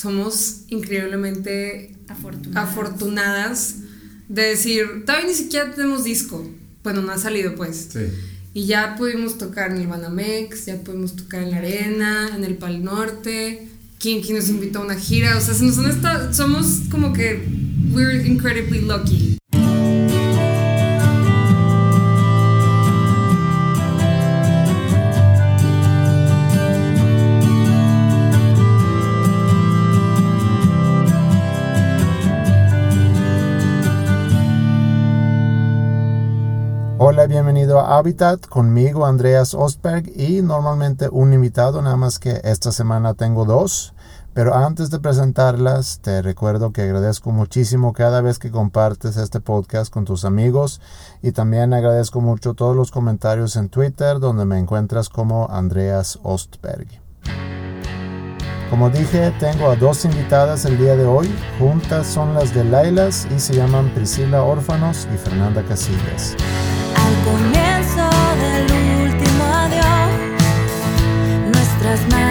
somos increíblemente Afortunadas. afortunadas de decir, todavía ni siquiera tenemos disco. Bueno, no ha salido pues. Sí. Y ya pudimos tocar en el Banamex, ya pudimos tocar en la Arena, en el Pal Norte. Kinky nos invitó a una gira. O sea, se nos han estado- somos como que we're incredibly lucky. Hola, bienvenido a Habitat, conmigo Andreas Ostberg y normalmente un invitado, nada más que esta semana tengo dos. Pero antes de presentarlas, te recuerdo que agradezco muchísimo cada vez que compartes este podcast con tus amigos y también agradezco mucho todos los comentarios en Twitter donde me encuentras como Andreas Ostberg. Como dije, tengo a dos invitadas el día de hoy. Juntas son las de Lailas y se llaman Priscila Órfanos y Fernanda Casillas. Comienzo del último adiós, nuestras manos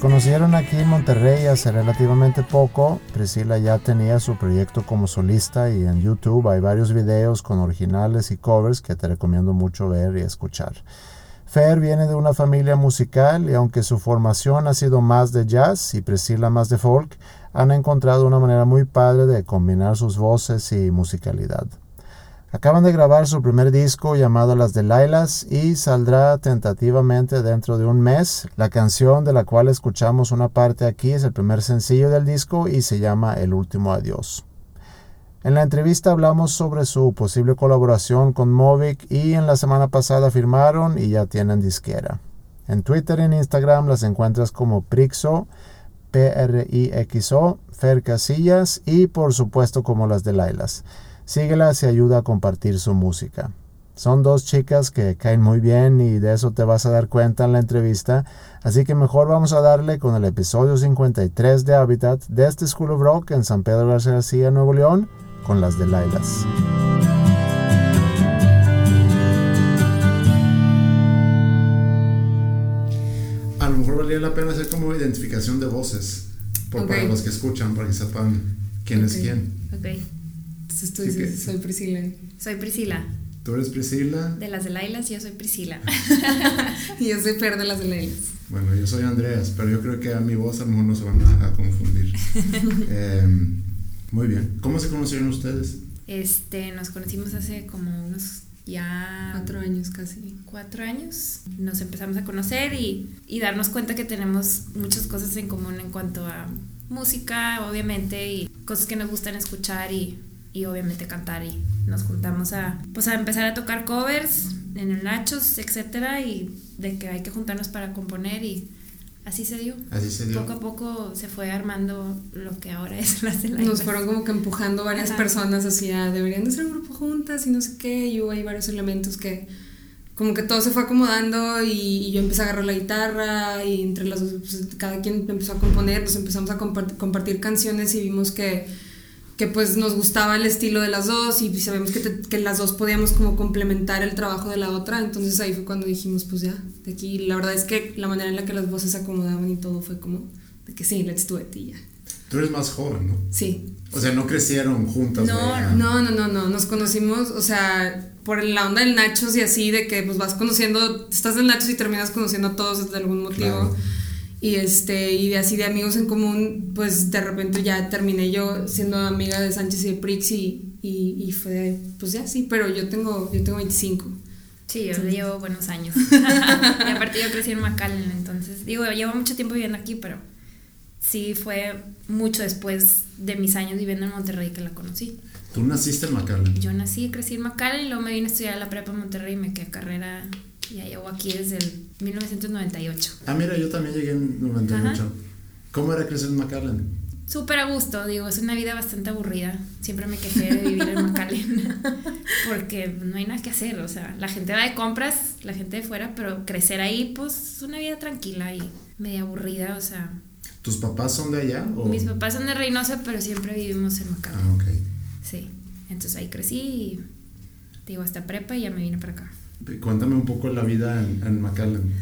Conocieron aquí en Monterrey hace relativamente poco. Priscila ya tenía su proyecto como solista y en YouTube hay varios videos con originales y covers que te recomiendo mucho ver y escuchar. Fer viene de una familia musical y aunque su formación ha sido más de jazz y Priscila más de folk, han encontrado una manera muy padre de combinar sus voces y musicalidad. Acaban de grabar su primer disco llamado Las Delailas y saldrá tentativamente dentro de un mes. La canción de la cual escuchamos una parte aquí es el primer sencillo del disco y se llama El último adiós. En la entrevista hablamos sobre su posible colaboración con Movic y en la semana pasada firmaron y ya tienen disquera. En Twitter y Instagram las encuentras como Prixo, P-R-I-X-O, Fer Casillas y por supuesto como las Delailas. Síguelas y ayuda a compartir su música. Son dos chicas que caen muy bien y de eso te vas a dar cuenta en la entrevista, así que mejor vamos a darle con el episodio 53 de Habitat de este School of Rock en San Pedro García García, Nuevo León, con las de Lailas. A lo mejor valía la pena hacer como identificación de voces. Por, Ok. Para los que escuchan, para que sepan quién es Ok. quién. Ok. Entonces tú Sí dices, que- soy Priscila. Soy Priscila. Tú eres Priscila. De las de Lailas, yo soy Priscila. Y yo soy Fer de las de Leyes. Bueno, yo soy Andreas, pero yo creo que a mi voz a lo mejor no se van a, a confundir. Em, muy bien. ¿Cómo se conocieron ustedes? Este, nos conocimos hace como unos ya Cuatro años casi. cuatro años. Nos empezamos a conocer y, y darnos cuenta que tenemos muchas cosas en común en cuanto a música, obviamente, y cosas que nos gustan escuchar y, y obviamente cantar. Y nos juntamos a, pues a empezar a tocar covers en el Nachos, etcétera, y de que hay que juntarnos para componer y así se dio. Así se dio. Poco a poco se fue armando lo que ahora es las de Nos fueron como que empujando varias Ajá. personas hacia deberían de ser un grupo juntas y no sé qué. Y hubo ahí varios elementos que como que todo se fue acomodando y, y yo empecé a agarrar la guitarra y entre las dos, pues, cada quien empezó a componer, nos empezamos a compart- compartir canciones y vimos que, que pues nos gustaba el estilo de las dos y sabemos que, te- que las dos podíamos como complementar el trabajo de la otra, entonces ahí fue cuando dijimos pues ya, de aquí la verdad es que la manera en la que las voces se acomodaban y todo fue como de que sí, let's do it y ya. Tú eres más joven, ¿no? Sí, O sea, no crecieron juntas. No, vaya. no, no, no, no, nos conocimos, o sea, por la onda del Nachos y así, de que pues vas conociendo, estás en Nachos y terminas conociendo a todos de algún motivo. Claro. Y este, y de así de amigos en común, pues de repente ya terminé yo siendo amiga de Sánchez y de Prix y, y, y fue, pues ya sí, pero yo tengo, yo tengo 25. Sí, yo llevo buenos años. y aparte yo crecí en McAllen, entonces, digo, llevo mucho tiempo viviendo aquí, pero sí fue mucho después de mis años viviendo en Monterrey que la conocí. Tú naciste en McAllen. Yo nací y crecí en McAllen y luego me vine a estudiar a la prepa en Monterrey y me quedé carrera, ya llevo aquí desde el 1998. Ah, mira, yo también llegué en 98. Ajá. ¿Cómo era crecer en McAllen? Súper a gusto, digo, es una vida bastante aburrida. Siempre me quejé de vivir en McAllen porque no hay nada que hacer, o sea, la gente va de compras, la gente de fuera, pero crecer ahí, pues es una vida tranquila y media aburrida, o sea, ¿Tus papás son de allá? O? mis papás son de Reynosa, pero siempre vivimos en Macao. Ah, ok. Sí, entonces ahí crecí y digo hasta prepa y ya me vine para acá. Cuéntame un poco la vida en, en McAllen.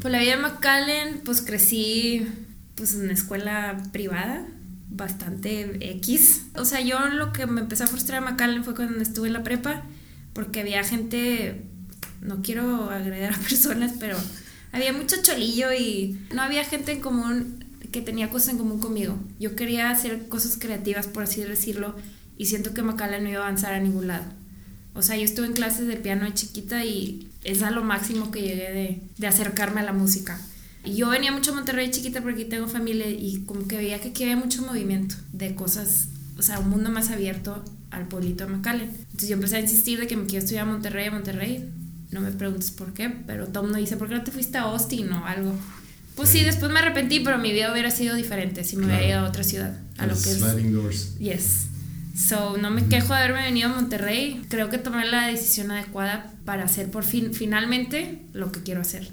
Pues la vida en McAllen, pues crecí pues en una escuela privada, bastante X. O sea, yo lo que me empezó a frustrar en McAllen fue cuando estuve en la prepa, porque había gente, no quiero agredir a personas, pero había mucho cholillo y no había gente en común que tenía cosas en común conmigo. Yo quería hacer cosas creativas, por así decirlo, y siento que McAllen no iba a avanzar a ningún lado. O sea, yo estuve en clases de piano de chiquita y es a lo máximo que llegué de, de acercarme a la música. Y yo venía mucho a Monterrey chiquita porque aquí tengo familia y como que veía que aquí había mucho movimiento de cosas, o sea, un mundo más abierto al pueblito de McAllen. Entonces yo empecé a insistir de que me quiero estudiar a Monterrey, a Monterrey. No me preguntes por qué, pero el mundo dice, ¿por qué no te fuiste a Austin o algo? Pues sí, después me arrepentí, pero mi vida hubiera sido diferente si me Claro. hubiera ido a otra ciudad, a lo que es Sliding Doors. Yes. So, no me quejo de haberme venido a Monterrey. Creo que tomé la decisión adecuada para hacer por fin, finalmente, lo que quiero hacer.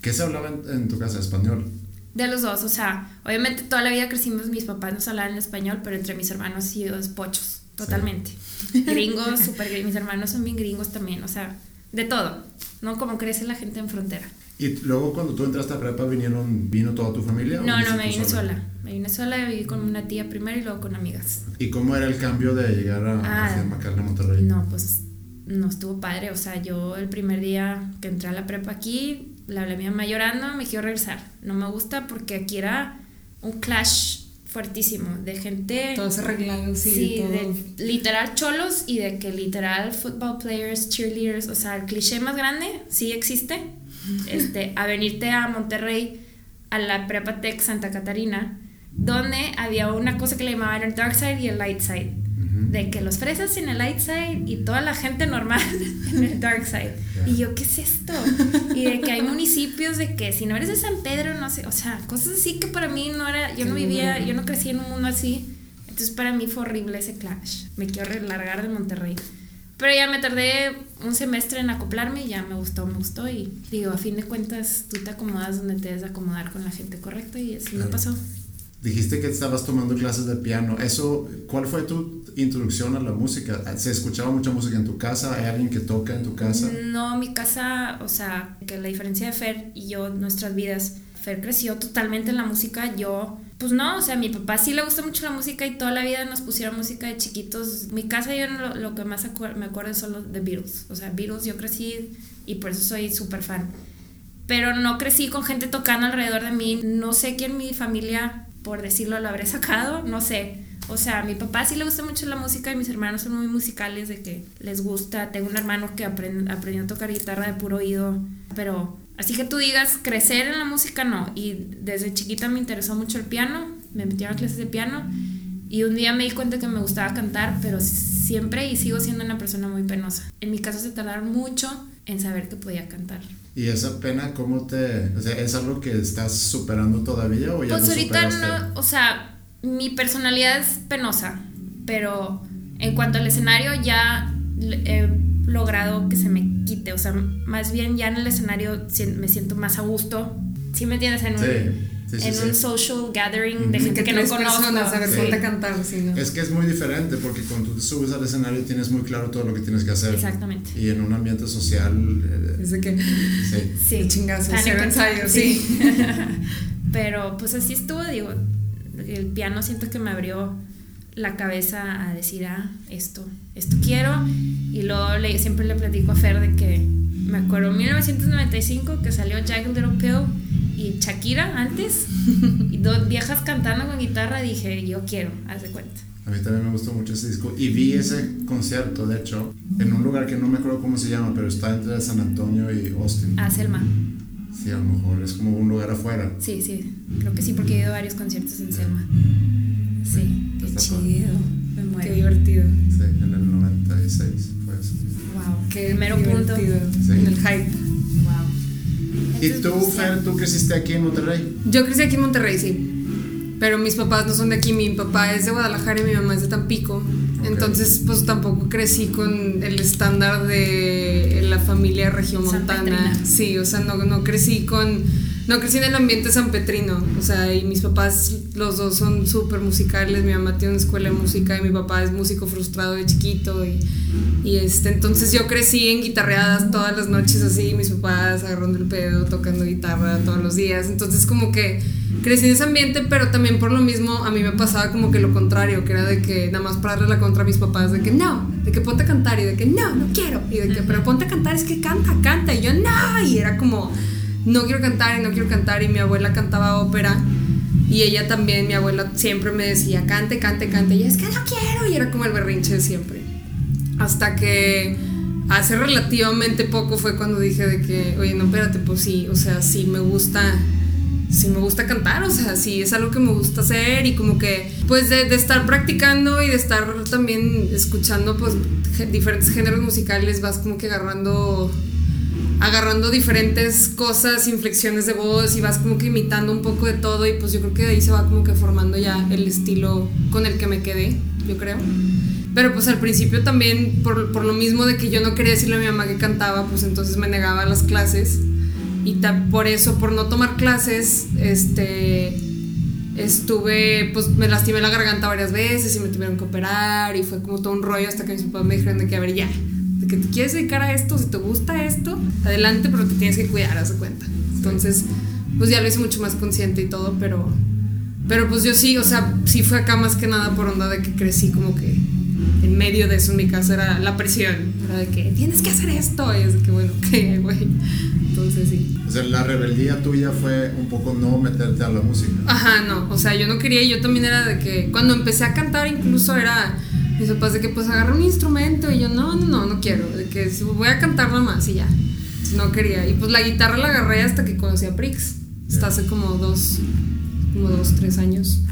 ¿Qué se hablaba en, en tu casa? ¿Español? De los dos, o sea, obviamente toda la vida crecimos, mis papás nos hablaban en español, pero entre mis hermanos y pochos, totalmente. Gringos, súper gringos, mis hermanos son bien gringos también, o sea, de todo, ¿no? Como crece la gente en frontera. ¿Y luego cuando tú entraste a prepa vinieron, vino toda tu familia? No, no, me vine sola? sola. Me vine sola, viví con una tía primero y luego con amigas. ¿Y cómo era el cambio de llegar a, Ah, Monterrey? No, pues no estuvo padre. O sea, yo el primer día que entré a la prepa aquí, le hablé a mi mamá llorando, me quiero regresar. No me gusta porque aquí era un clash fuertísimo de gente. Todos arreglados, sí, Sí, todo. de literal cholos y de que literal football players, cheerleaders, o sea, el cliché más grande sí existe. Este, a venirte a Monterrey a la Prepa Tech Santa Catarina, donde había una cosa que le llamaban el dark side y el light side. De que los fresas en el light side y toda la gente normal en el dark side. Y yo, ¿qué es esto? Y de que hay municipios de que si no eres de San Pedro, no sé, o sea, cosas así que para mí no era, yo no vivía, yo no crecí en un mundo así. Entonces para mí fue horrible ese clash. Me quiero largar de Monterrey. Pero ya me tardé un semestre en acoplarme y ya me gustó, me gustó. Y digo, a fin de cuentas, tú te acomodas donde te debes de acomodar con la gente correcta y así me Claro. pasó. Dijiste que estabas tomando clases de piano. Eso, ¿cuál fue tu introducción a la música? ¿Se escuchaba mucha música en tu casa? ¿Hay alguien que toca en tu casa? No, mi casa, o sea, que la diferencia de Fer y yo, nuestras vidas, Fer creció totalmente en la música, yo, pues no, o sea, a mi papá sí le gusta mucho la música y toda la vida nos pusieron música de chiquitos. Mi casa yo lo, lo que más acuer- me acuerdo es solo de Beatles, o sea, Beatles yo crecí y por eso soy súper fan. Pero no crecí con gente tocando alrededor de mí, no sé quién mi familia, por decirlo, lo habré sacado, no sé. O sea, a mi papá sí le gusta mucho la música y mis hermanos son muy musicales de que les gusta. Tengo un hermano que aprend- aprendió a tocar guitarra de puro oído, pero así que tú digas, crecer en la música no. Y desde chiquita me interesó mucho el piano, me metieron a clases de piano y un día me di cuenta que me gustaba cantar, pero siempre y sigo siendo una persona muy penosa. En mi caso se tardaron mucho en saber que podía cantar. ¿Y esa pena cómo te... O sea, ¿es algo que estás superando todavía o ya Pues ahorita superaste? no, o sea, mi personalidad es penosa, pero en cuanto al escenario ya he logrado que se me quite, o sea, más bien ya en el escenario me siento más a gusto. ¿Sí me entiendes? En un, Sí, sí, en sí. un social gathering de gente que, no tres conozco. personas a ver ponte cantar, sí, ¿no? Es que es muy diferente porque cuando tú te subes al escenario tienes muy claro todo lo que tienes que hacer. Exactamente. Y en un ambiente social... eh, Es de que sí. Sí. chingazo, ensayo, sí. Pero pues así estuvo, digo, el piano siento que me abrió la cabeza a decir, ah, esto, esto quiero. Y luego le, siempre le platico a Fer de que me acuerdo en 1995 que salió Jagged Little Pill y Shakira antes, y dos viejas cantando con guitarra, dije, yo quiero, haz de cuenta. A mí también me gustó mucho ese disco. Y vi ese concierto, de hecho, en un lugar que no me acuerdo cómo se llama, pero está entre San Antonio y Austin. Ah, Selma. Sí, a lo mejor es como un lugar afuera. Sí, sí, creo que sí, porque he ido a varios conciertos en Selma. Sí, qué Está chido. Me Qué muero. divertido. Sí, en el 96 Qué mero punto. Sí. En el hype. Wow. ¿Y tú, Fer, tú creciste aquí en Monterrey? Yo crecí aquí en Monterrey, sí. Pero mis papás no son de aquí. Mi papá es de Guadalajara y mi mamá es de Tampico. Entonces, pues tampoco crecí con el estándar de la familia regiomontana. Sí, o sea, no, no crecí con. No crecí en el ambiente sanpetrino. O sea, y mis papás, los dos son súper musicales. Mi mamá tiene una escuela de música y mi papá es músico frustrado de chiquito. Y, y este, entonces yo crecí en guitarreadas todas las noches así. Mis papás agarrando el pedo, tocando guitarra todos los días. Entonces, como que crecí en ese ambiente, pero también por lo mismo a mí me pasaba como que lo contrario, que era de que nada más para darle la contra a mis papás, de que no, de que ponte a cantar y de que no, no quiero, y de que pero ponte a cantar, es que canta, canta, y yo no, y era como no quiero cantar y no quiero cantar, y mi abuela cantaba ópera. Y ella también, mi abuela siempre me decía, cante, cante, cante. Y es que no quiero. Y era como el berrinche de siempre. Hasta que hace relativamente poco fue cuando dije de que, oye, no, espérate, pues sí, o sea, sí me gusta, sí me gusta cantar, o sea, sí es algo que me gusta hacer y como que, pues de, de estar practicando y de estar también escuchando, pues, diferentes géneros musicales, vas como que agarrando agarrando diferentes cosas, inflexiones de voz y vas como que imitando un poco de todo y pues yo creo que de ahí se va como que formando ya el estilo con el que me quedé, yo creo. Pero pues al principio también, por, por lo mismo de que yo no quería decirle a mi mamá que cantaba, pues entonces me negaba a las clases y ta- por eso, por no tomar clases, este, estuve, pues me lastimé la garganta varias veces y me tuvieron que operar y fue como todo un rollo hasta que mis papás me dijeron de que a ver ya, que te quieres dedicar a esto, si te gusta esto, adelante, pero te tienes que cuidar, haz de cuenta. Entonces, pues ya lo hice mucho más consciente y todo, pero, pero pues yo sí, o sea, sí fue acá más que nada por onda de que crecí como que en medio de eso en mi casa era la presión, era de que tienes que hacer esto, y es que bueno, ok, güey. Entonces sí. O sea, la rebeldía tuya fue un poco no meterte a la música. Ajá, no, o sea, yo no quería, yo también era de que cuando empecé a cantar incluso era mis papás de que pues agarra un instrumento y yo no, no, no, no quiero, de que voy a cantar nomás y ya. No quería. Y pues la guitarra la agarré hasta que conocí a Prix. Hasta hace como dos, como dos, tres años.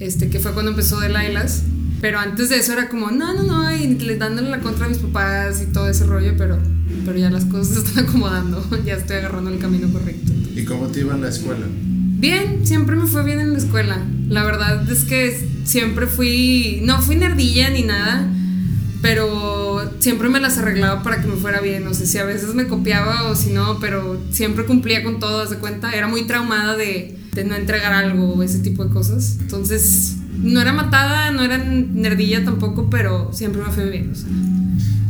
Este, que fue cuando empezó de Lailas. Pero antes de eso era como, no, no, no, y le- dándole la contra a mis papás y todo ese rollo, pero, pero ya las cosas se están acomodando, ya estoy agarrando el camino correcto. ¿Y cómo te iba en la escuela? Bien, siempre me fue bien en la escuela. La verdad es que siempre fui, no fui nerdilla ni nada, pero siempre me las arreglaba para que me fuera bien. No sé si a veces me copiaba o si no, pero siempre cumplía con todo, haz de cuenta. Era muy traumada de, de no entregar algo o ese tipo de cosas. Entonces, no era matada, no era nerdilla tampoco, pero siempre me fue bien.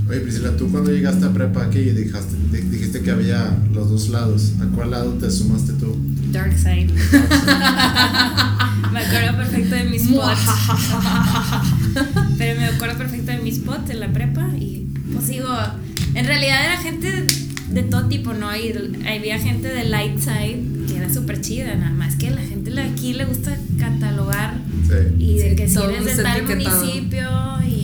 Oye, Priscila, tú cuando llegaste a prepa aquí dijiste, di- dijiste que había los dos lados. ¿A cuál lado te sumaste tú? Dark Side. me acuerdo perfecto de mis spots. Pero me acuerdo perfecto de mis spots en la prepa y pues digo, en realidad era gente de todo tipo, ¿no? Y había gente de Light Side que era súper chida, nada más que la gente de aquí le gusta catalogar Sí. y de Sí, que si eres de tal municipio y de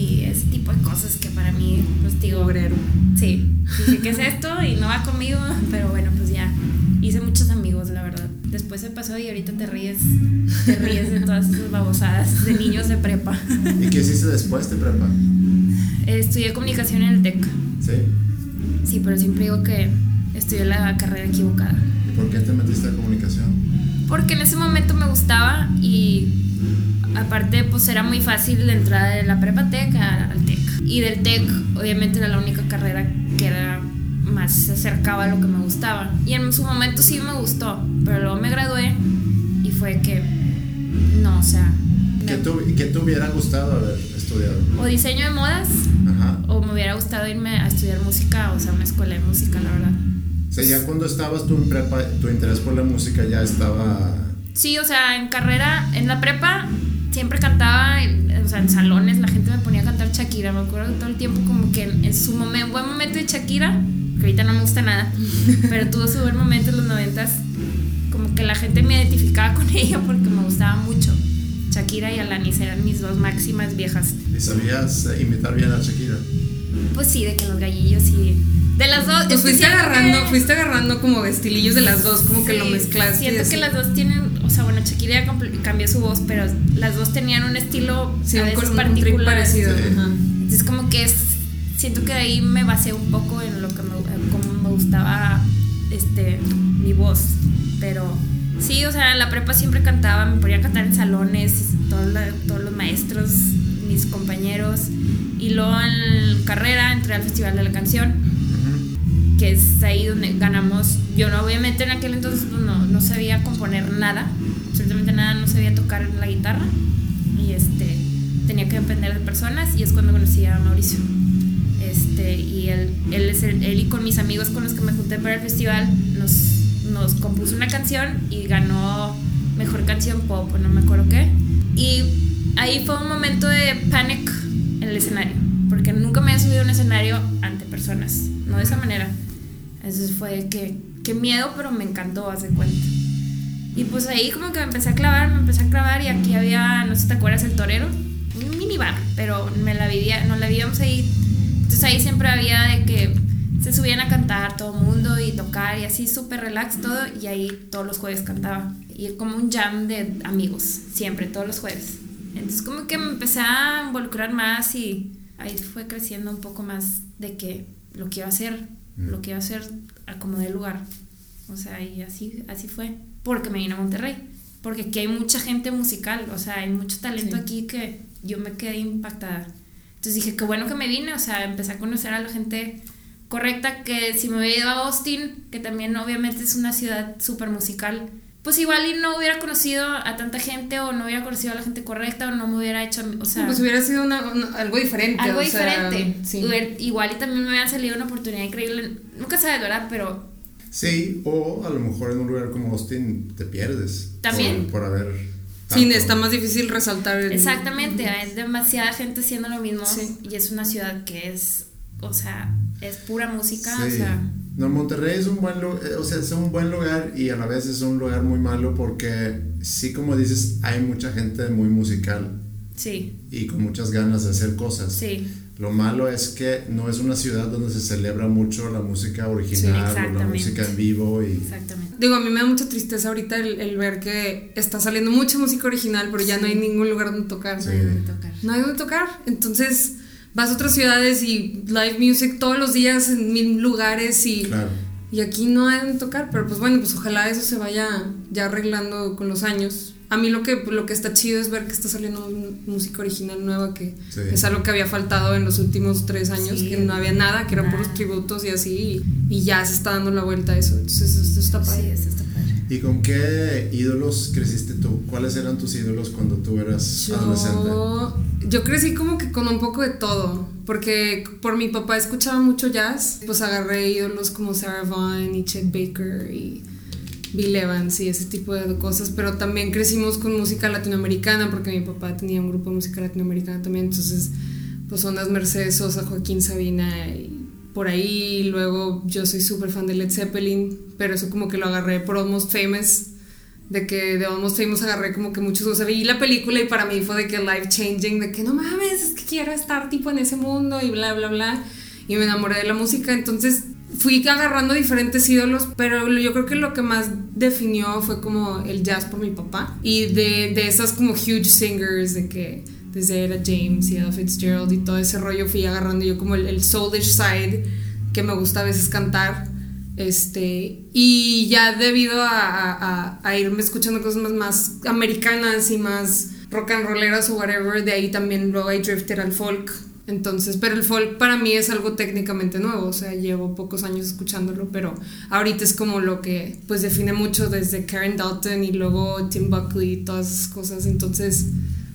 cosas que para mí, pues digo, Obrero. Sí, dije, ¿qué es esto? Y no va conmigo, pero bueno, pues ya. Hice muchos amigos, la verdad. Después se pasó y ahorita te ríes, te ríes de todas esas babosadas de niños de prepa. ¿Y qué hiciste después de prepa? Estudié comunicación en el TEC. ¿Sí? Sí, pero siempre digo que estudié la carrera equivocada. ¿Y por qué te metiste a comunicación? Porque en ese momento me gustaba y aparte pues era muy fácil la entrada de la prepa TEC a- al TEC. Y del TEC obviamente era la única carrera que era más se acercaba a lo que me gustaba. Y en su momento sí me gustó, pero luego me gradué y fue que no, o sea, ¿Qué, tu- qué te hubiera gustado haber estudiado? o diseño de modas Ajá. o me hubiera gustado irme a estudiar música, o sea, una escuela de música, la verdad. O sea, ya cuando estabas tú en prepa, tu interés por la música ya estaba... Sí, o sea, en carrera, en la prepa, siempre cantaba, en- o sea, en salones la gente me ponía a cantar Shakira. Me acuerdo todo el tiempo como que en, en su momento, buen momento de Shakira, que ahorita no me gusta nada, pero tuvo su buen momento en los noventas, como que la gente me identificaba con ella porque me gustaba mucho. Shakira y Alanis eran mis dos máximas viejas. ¿Y sabías eh, imitar bien a Shakira? Pues sí, de que los gallillos y... De las dos... Pues fuiste agarrando, que- fuiste agarrando como estilillos de las dos, como que lo Sí, mezclaste. Siento que las dos tienen, sea, bueno, Shakira cambió su voz, pero las dos tenían un estilo Sí, a un, veces un particular. parecido. Sí. ajá. Entonces como que es, siento que de ahí me basé un poco en lo que me, como me gustaba este, mi voz, pero sí, o sea, en la prepa siempre cantaba, me ponía a cantar en salones, todos, la- todos los maestros, mis compañeros. Y luego en carrera entré al Festival de la Canción, que es ahí donde ganamos. Yo no, obviamente en aquel entonces pues, no, no sabía componer nada, absolutamente nada, no sabía tocar la guitarra. Y este, tenía que depender de personas y es cuando conocí a Mauricio. Este, y él, él, es el- él y con mis amigos con los que me junté para el festival nos, nos compuso una canción y ganó mejor canción pop, no me acuerdo qué. Y ahí fue un momento de panic en el escenario, porque nunca me había subido a un escenario ante personas, no de esa manera. Entonces fue que, qué miedo, pero me encantó, haz de cuenta. Y pues ahí como que me empecé a clavar, me empecé a clavar y aquí había, no sé si te acuerdas, el torero, un minibar, pero me la vivía, nos la vivíamos ahí. Entonces ahí siempre había de que se subían a cantar todo el mundo y tocar y así súper relax todo y ahí todos los jueves cantaba. Y como un jam de amigos, siempre, todos los jueves. Entonces como que me empecé a involucrar más y ahí fue creciendo un poco más de que lo quiero hacer, lo quiero hacer a como de lugar. O sea, y así, así fue. Porque me vine a Monterrey. Porque aquí hay mucha gente musical. O sea, hay mucho talento Sí. aquí que yo me quedé impactada. Entonces dije, qué bueno que me vine. O sea, empecé a conocer a la gente correcta. Que si me hubiera ido a Austin, que también obviamente es una ciudad súper musical, pues igual y no hubiera conocido a tanta gente o no hubiera conocido a la gente correcta o no me hubiera hecho, o sea, pues hubiera sido una- una- algo diferente. algo o sea, diferente. sí. Hubiera- Igual y también me hubiera salido una oportunidad increíble. Nunca sabes, ¿verdad? Pero Sí, o a lo mejor en un lugar como Austin te pierdes. También. Por, por haber. Sí, tanto. está más difícil resaltar. el- Exactamente, hay demasiada gente haciendo lo mismo Sí. y es una ciudad que es, o sea, es pura música, o Sí. sea, No, Monterrey es un buen lugar, o sea, es un buen lugar y a la vez es un lugar muy malo porque sí, como dices, hay mucha gente muy musical sí, y con muchas ganas de hacer cosas. sí, Lo malo es que no es una ciudad donde se celebra mucho la música original o la música en vivo y exactamente. Digo, a mí me da mucha tristeza ahorita el, el ver que está saliendo mucha música original, pero ya no hay ningún lugar donde tocar. Sí. tocar. No hay donde tocar. Entonces vas a otras ciudades y live music todos los días en mil lugares y, claro. y aquí no hay donde tocar. Pero pues bueno, pues ojalá eso se vaya ya arreglando con los años. A mí lo que, lo que está chido es ver que está saliendo música original nueva, que Sí. es algo que había faltado en los últimos tres años, Sí. que no había nada, que eran puros tributos y así, y, y ya se está dando la vuelta a eso. Entonces esto está padre. Sí, eso está padre. ¿Y con qué ídolos creciste tú? ¿Cuáles eran tus ídolos cuando tú eras adolescente? Yo, yo crecí como que con un poco de todo, porque por mi papá escuchaba mucho jazz, pues agarré ídolos como Sarah Vaughan y Chet Baker y Bill Evans y ese tipo de cosas, pero también crecimos con música latinoamericana, porque mi papá tenía un grupo de música latinoamericana también, entonces pues ondas Mercedes Sosa, Joaquín Sabina y por ahí, luego yo soy súper fan de Led Zeppelin, pero eso como que lo agarré por Almost Famous, de que de Almost Famous agarré como que muchos, o sea, vi la película y para mí fue de que life changing, de que no mames, es que quiero estar tipo en ese mundo y bla, bla, bla, y me enamoré de la música, entonces fui agarrando diferentes ídolos, pero yo creo que lo que más definió fue como el jazz por mi papá, y de, de esas como huge singers, de que desde era James y Ella Fitzgerald y todo ese rollo fui agarrando yo como el, el soulish side que me gusta a veces cantar. Este, y ya debido a, a- irme escuchando cosas más, más americanas y más rock and rolleras o whatever, de ahí también luego hay drifter al folk. Entonces, pero el folk para mí es algo técnicamente nuevo, o sea, llevo pocos años escuchándolo, pero ahorita es como lo que pues define mucho desde Karen Dalton y luego Tim Buckley y todas esas cosas. Entonces,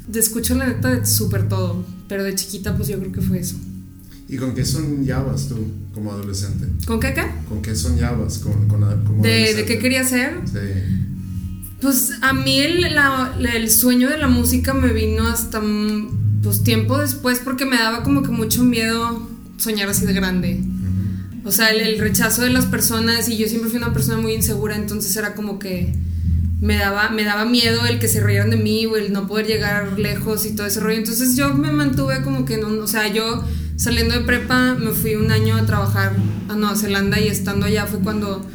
de escucho la neta de súper todo, pero de chiquita pues yo creo que fue eso. ¿Y con qué soñabas tú como adolescente? ¿Con qué qué? ¿Con qué soñabas con, con, como ¿De, de qué quería ser? Sí. Pues a mí el, la- el sueño de la música me vino hasta mm, pues tiempo después porque me daba como que mucho miedo soñar así de grande. O sea, el, el rechazo de las personas y yo siempre fui una persona muy insegura, entonces era como que me daba, me daba miedo el que se rieran de mí o el no poder llegar lejos y todo ese rollo. Entonces yo me mantuve como que, no, o sea, yo saliendo de prepa me fui un año a trabajar a Nueva Zelanda y estando allá fue cuando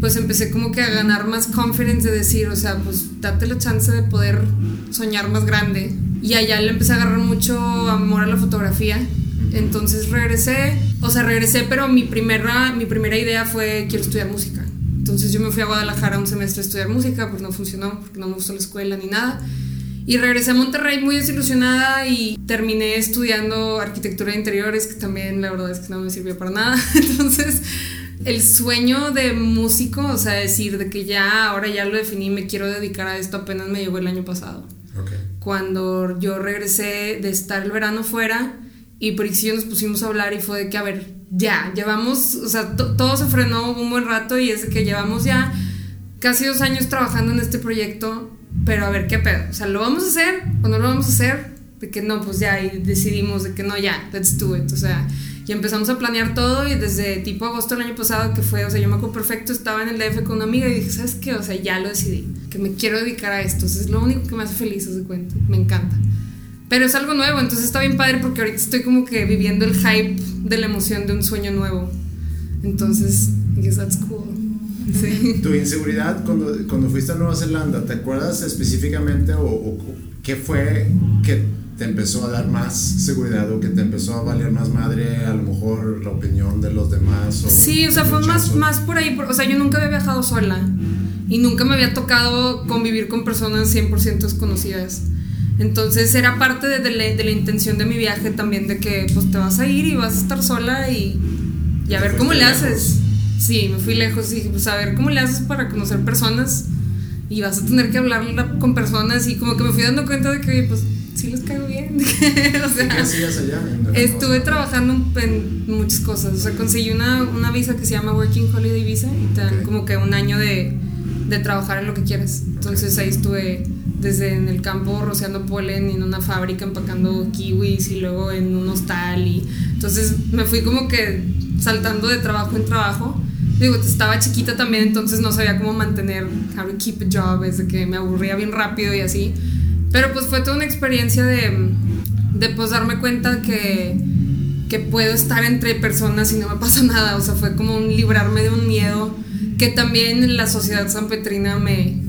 pues empecé como que a ganar más confidence de decir, o sea, pues date la chance de poder soñar más grande. Y allá le empecé a agarrar mucho amor a la fotografía. Entonces regresé, o sea, regresé, pero mi primera, mi primera idea fue quiero estudiar música. Entonces yo me fui a Guadalajara un semestre a estudiar música, pues no funcionó, porque no me gustó la escuela ni nada. Y regresé a Monterrey muy desilusionada y terminé estudiando arquitectura de interiores, que también la verdad es que no me sirvió para nada. Entonces, el sueño de músico, o sea, decir de que ya, ahora ya lo definí, me quiero dedicar a esto, apenas me llegó el año pasado. Ok. Cuando yo regresé de estar el verano fuera y por nos pusimos a hablar y fue de que, a ver, ya, llevamos, o sea, to- todo se frenó un buen rato y es que llevamos ya casi dos años trabajando en este proyecto, pero a ver qué pedo, o sea, ¿lo vamos a hacer o no lo vamos a hacer? De que no, pues ya, y decidimos de que no, ya, let's do it, o sea, y empezamos a planear todo y desde tipo agosto del año pasado que fue, o sea, yo me acuerdo perfecto, estaba en el DF con una amiga y dije, ¿sabes qué? O sea, ya lo decidí, que me quiero dedicar a esto, o sea, es lo único que me hace feliz, os de cuenta, me encanta. Pero es algo nuevo, entonces está bien padre porque ahorita estoy como que viviendo el hype de la emoción de un sueño nuevo. Entonces, I guess that's cool. Sí. Tu inseguridad cuando, cuando fuiste a Nueva Zelanda, ¿te acuerdas específicamente o, o qué fue que te empezó a dar más seguridad o que te empezó a valer más madre a lo mejor la opinión de los demás? O Sí, o sea, fue más, más por ahí. por- o sea, yo nunca había viajado sola y nunca me había tocado convivir con personas 100% desconocidas. Entonces era parte de, de la, de la intención de mi viaje también de que pues te vas a ir y vas a estar sola y, y a ¿Te ver cómo le fuiste haces. Sí, me fui lejos y dije, pues a ver cómo le haces para conocer personas y vas a tener que hablar con personas y como que me fui dando cuenta de que, oye, pues sí les caigo bien. o ¿Y ¿Qué sea, hacías allá? Estuve trabajando en muchas cosas. O sea, conseguí una, una visa que se llama Working Holiday Visa y te dan Ok. como que un año de, de trabajar en lo que quieras. Entonces ahí estuve desde en el campo rociando polen y en una fábrica empacando kiwis y luego en un hostal. Y, entonces me fui como que saltando de trabajo en trabajo. Digo, estaba chiquita también, entonces no sabía cómo mantener, how to keep a job, es de que me aburría bien rápido y así. Pero pues fue toda una experiencia de, de pues darme cuenta que, que puedo estar entre personas y no me pasa nada. O sea, fue como un librarme de un miedo que también la sociedad sanpetrina me,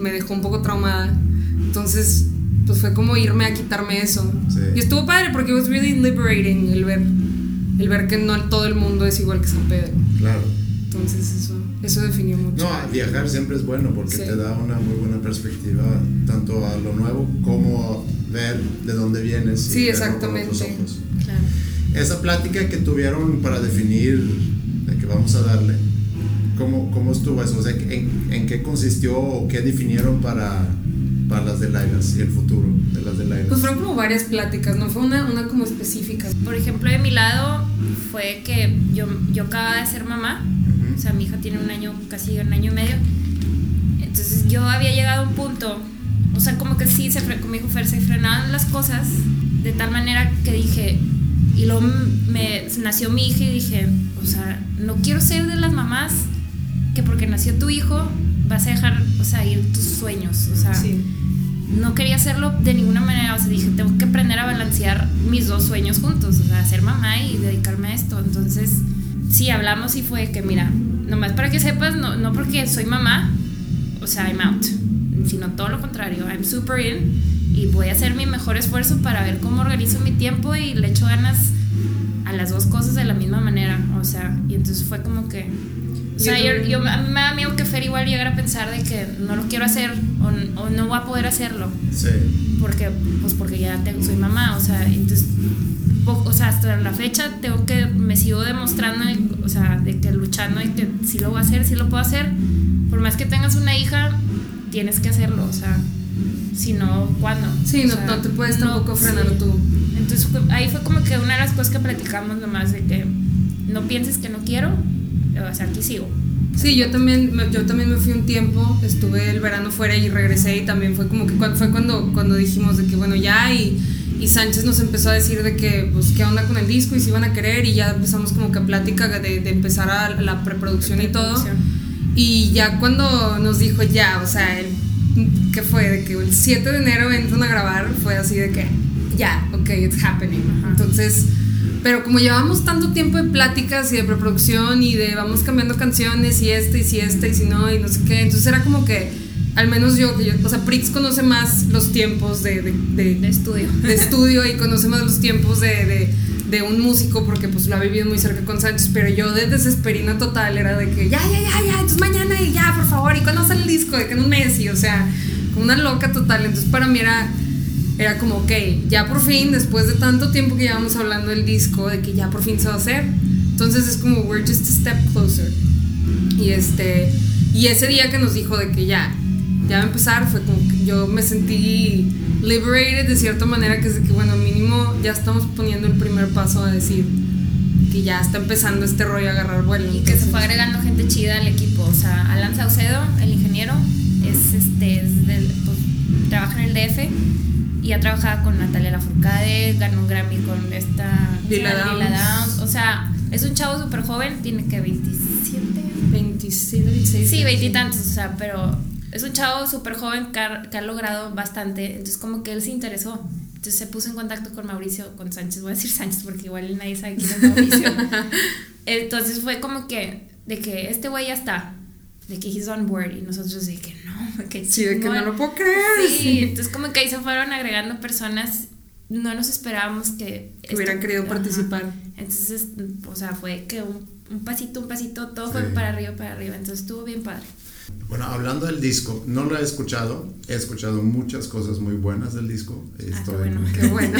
me dejó un poco traumada. Entonces, pues fue como irme a quitarme eso. Sí. Y estuvo padre porque it was really liberating el ver, el ver que no todo el mundo es igual que San Pedro. Claro. Entonces, eso, eso definió mucho. No, viajar siempre es bueno porque Sí. te da una muy buena perspectiva tanto a lo nuevo como ver de dónde vienes. y Sí, verlo con exactamente. otros ojos. Claro. Esa plática que tuvieron para definir de que vamos a darle, ¿cómo, cómo estuvo eso? O sea, ¿en, en qué consistió o qué definieron para, para las de Lailas y el futuro de las de Lailas? Pues fueron como varias pláticas, no fue una, una como específica. Por ejemplo, de mi lado fue que yo, yo acababa de ser mamá, Ujú. o sea, mi hija tiene un año, casi un año y medio. Entonces yo había llegado a un punto, o sea, como que sí, se, fre- como dijo Fer, se frenaban las cosas de tal manera que dije, y luego me nació mi hija y dije, o sea, no quiero ser de las mamás que porque nació tu hijo vas a dejar, o sea, ir tus sueños, o sea, Sí. no quería hacerlo de ninguna manera. O sea, dije, tengo que aprender a balancear mis dos sueños juntos. O sea, ser mamá y dedicarme a esto. Entonces, sí, hablamos y fue que, mira, nomás para que sepas, no, no porque soy mamá, o sea, I'm out. Sino todo lo contrario, I'm super in. Y voy a hacer mi mejor esfuerzo para ver cómo organizo mi tiempo y le echo ganas a las dos cosas de la misma manera. O sea, y entonces fue como que. O sea, Yo yo, me da miedo que Fer igual llegara a pensar de que no lo quiero hacer o, o no voy a poder hacerlo Sí. porque pues porque ya tengo, soy mamá o sea entonces o sea hasta la fecha tengo que me sigo demostrando o sea de que luchando y que sí lo voy a hacer sí lo puedo hacer por más que tengas una hija tienes que hacerlo o sea si no cuándo Sí, no, sea, no te puedes no, tampoco frenar sí. tú. entonces ahí fue como que una de las cosas que platicamos nomás de que no pienses que no quiero o sea aquí sigo Sí, yo también, me- yo también me fui un tiempo, estuve el verano fuera y regresé y también fue como que fue cuando, cuando dijimos de que bueno ya y, y Sánchez nos empezó a decir de que pues qué onda con el disco y si iban a querer y ya empezamos como que a plática de, de empezar a la preproducción y todo. Y ya cuando nos dijo ya, o sea, el, ¿qué fue? De que el 7 de enero entran a grabar, fue así de que ya, ok, it's happening. Ajá. Entonces, pero como llevamos tanto tiempo de pláticas y de preproducción y de vamos cambiando canciones y este y si este y si no y no sé qué, entonces era como que, al menos yo, que yo o sea, Prix conoce más los tiempos de, de, de- de estudio de estudio y conoce más los tiempos de, de, de un músico porque pues lo ha vivido muy cerca con Sánchez, pero yo de desesperina total era de que ya, ya, ya, ya, entonces mañana y ya, por favor, y cuando sale el disco, de que en un mes y o sea, como una loca total. Entonces para mí era, era como, ok, ya por fin, después de tanto tiempo que llevamos hablando del disco, de que ya por fin se va a hacer. Entonces es como, we're just a step closer. Y este, y ese día que nos dijo de que ya, ya va a empezar, fue como que yo me sentí liberated de cierta manera, que es de que, bueno, mínimo ya estamos poniendo el primer paso a decir que ya está empezando este rollo a agarrar vuelo. Y que se Entonces, fue agregando gente chida al equipo. O sea, Alan Saucedo, el ingeniero, es este, es del, pues, trabaja en el DF y ha trabajado con Natalia Lafourcade, ganó un Grammy con esta Lila Downs. O sea, es un chavo súper joven, tiene que 27. 26, 26. Sí, veintitantos, o sea, pero es un chavo súper joven que ha, que ha logrado bastante. Entonces, como que él se interesó. Entonces se puso en contacto con Mauricio, con Sánchez, voy a decir Sánchez porque igual nadie sabe quién es Mauricio. Entonces fue como que, de que este güey ya está, de que he's on board y nosotros de que no, que Sí, de que no lo puedo creer. Sí, entonces como que ahí se fueron agregando personas, no nos esperábamos que... Que hubieran querido Ajá. participar. Entonces, o sea, fue que un, un pasito, un pasito, todo fue Sí. para arriba, para arriba, entonces estuvo bien padre. Bueno, hablando del disco, no lo he escuchado. He escuchado muchas cosas muy buenas del disco. Ah, qué Estoy- bueno. Qué bueno.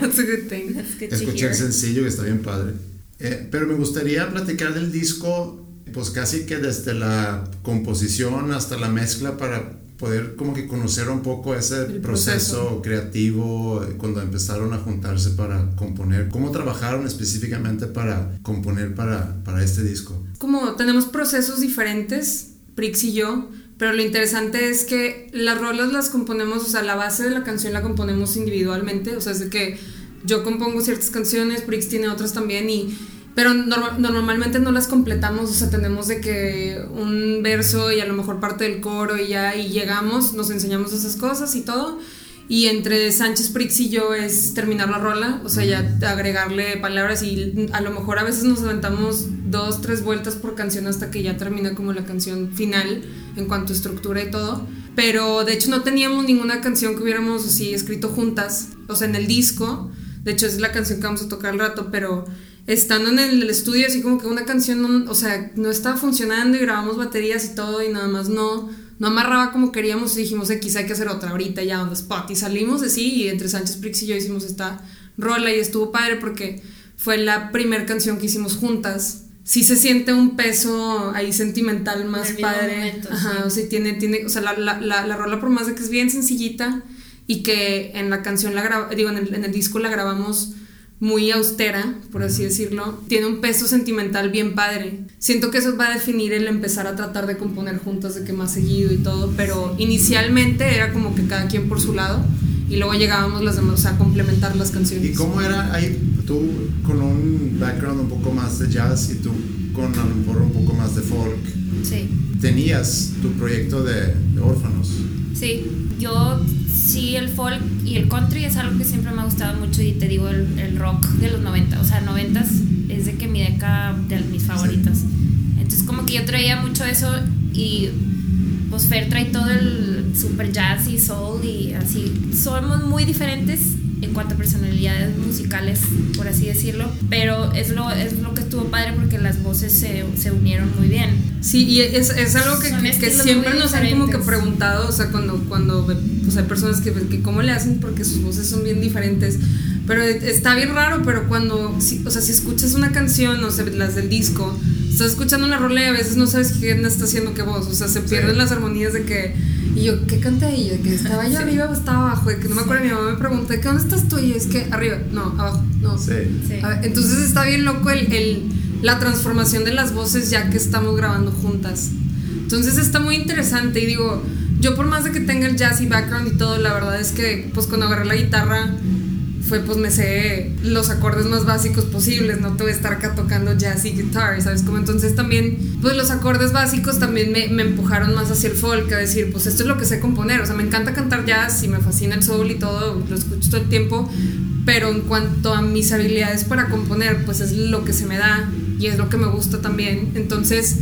That's a good thing. That's good Escuché el sencillo que está bien padre. Eh, pero me gustaría platicar del disco, pues casi que desde la composición hasta la mezcla para poder como que conocer un poco ese proceso, proceso. creativo eh, cuando empezaron a juntarse para componer. ¿Cómo trabajaron específicamente para componer para, para este disco? Como tenemos procesos diferentes, Prix y yo, pero lo interesante es que las rolas las componemos, o sea, la base de la canción la componemos individualmente, o sea, es de que yo compongo ciertas canciones, Prix tiene otras también y pero norma- normalmente no las completamos, o sea, tenemos de que un verso y a lo mejor parte del coro y ya y llegamos, nos enseñamos esas cosas y todo. Y entre Sánchez Prix y yo es terminar la rola, o sea, ya agregarle palabras y a lo mejor a veces nos aventamos dos, tres vueltas por canción hasta que ya termina como la canción final en cuanto a estructura y todo. Pero de hecho no teníamos ninguna canción que hubiéramos así escrito juntas, o sea, en el disco. De hecho es la canción que vamos a tocar al rato, pero estando en el estudio así como que una canción, no- o sea, no estaba funcionando y grabamos baterías y todo y nada más no, no amarraba como queríamos y dijimos, X, hay que hacer otra ahorita ya on the spot. Y salimos así y entre Sánchez Prix y yo hicimos esta rola y estuvo padre porque fue la primera canción que hicimos juntas. Sí se siente un peso ahí sentimental más padre. momento, Ajá, sí. o sea, tiene, tiene, o sea, la, la, la, la rola por más de que es bien sencillita y que en la canción la graba, digo, en el, en el disco la grabamos muy austera, por así decirlo, tiene un peso sentimental bien padre. Siento que eso va a definir el empezar a tratar de componer juntas de que más seguido y todo, pero inicialmente era como que cada quien por su lado y luego llegábamos las demás, o sea, a complementar las canciones. ¿Y cómo era ahí tú con un background un poco más de jazz y tú con a lo mejor un poco más de folk? Sí. Tenías tu proyecto de, de órfanos. Sí, yo sí el folk y el country es algo que siempre me ha gustado mucho y te digo el, el rock de los 90, o sea, 90 es de que mi década de mis favoritas. Entonces como que yo traía mucho eso y pues Fer trae todo el super jazz y soul y así. Somos muy diferentes en cuanto a personalidades musicales, por así decirlo, pero es lo, es lo que estuvo padre porque las voces se, se unieron muy bien. Sí, y es, es algo que, que- que siempre nos han como que preguntado, o sea, cuando, cuando pues hay personas que, que cómo le hacen porque sus voces son bien diferentes. Pero está bien raro, pero cuando, si- o sea, si escuchas una canción, o sea, las del disco, estás escuchando una rola y a veces no sabes quién está haciendo qué voz, o sea, se pierden las armonías de que, y yo, ¿qué ella? De que estaba yo arriba o estaba abajo, de que no me acuerdo, mi mamá me pregunta, ¿de qué dónde estás tú? Y yo, es que arriba, no, abajo, no. Sí. Sí. A ver, entonces está bien loco el, el- la transformación de las voces ya que estamos grabando juntas. Entonces está muy interesante y digo, yo por más de que tenga el jazz y background y todo, la verdad es que pues cuando agarré la guitarra fue pues me sé los acordes más básicos posibles, no te voy estar acá tocando jazz y guitar, ¿sabes? Como entonces también, pues los acordes básicos también me, me empujaron más hacia el folk, a decir, pues esto es lo que sé componer, o sea, me encanta cantar jazz y me fascina el soul y todo, lo escucho todo el tiempo, pero en cuanto a mis habilidades para componer, pues es lo que se me da y es lo que me gusta también, entonces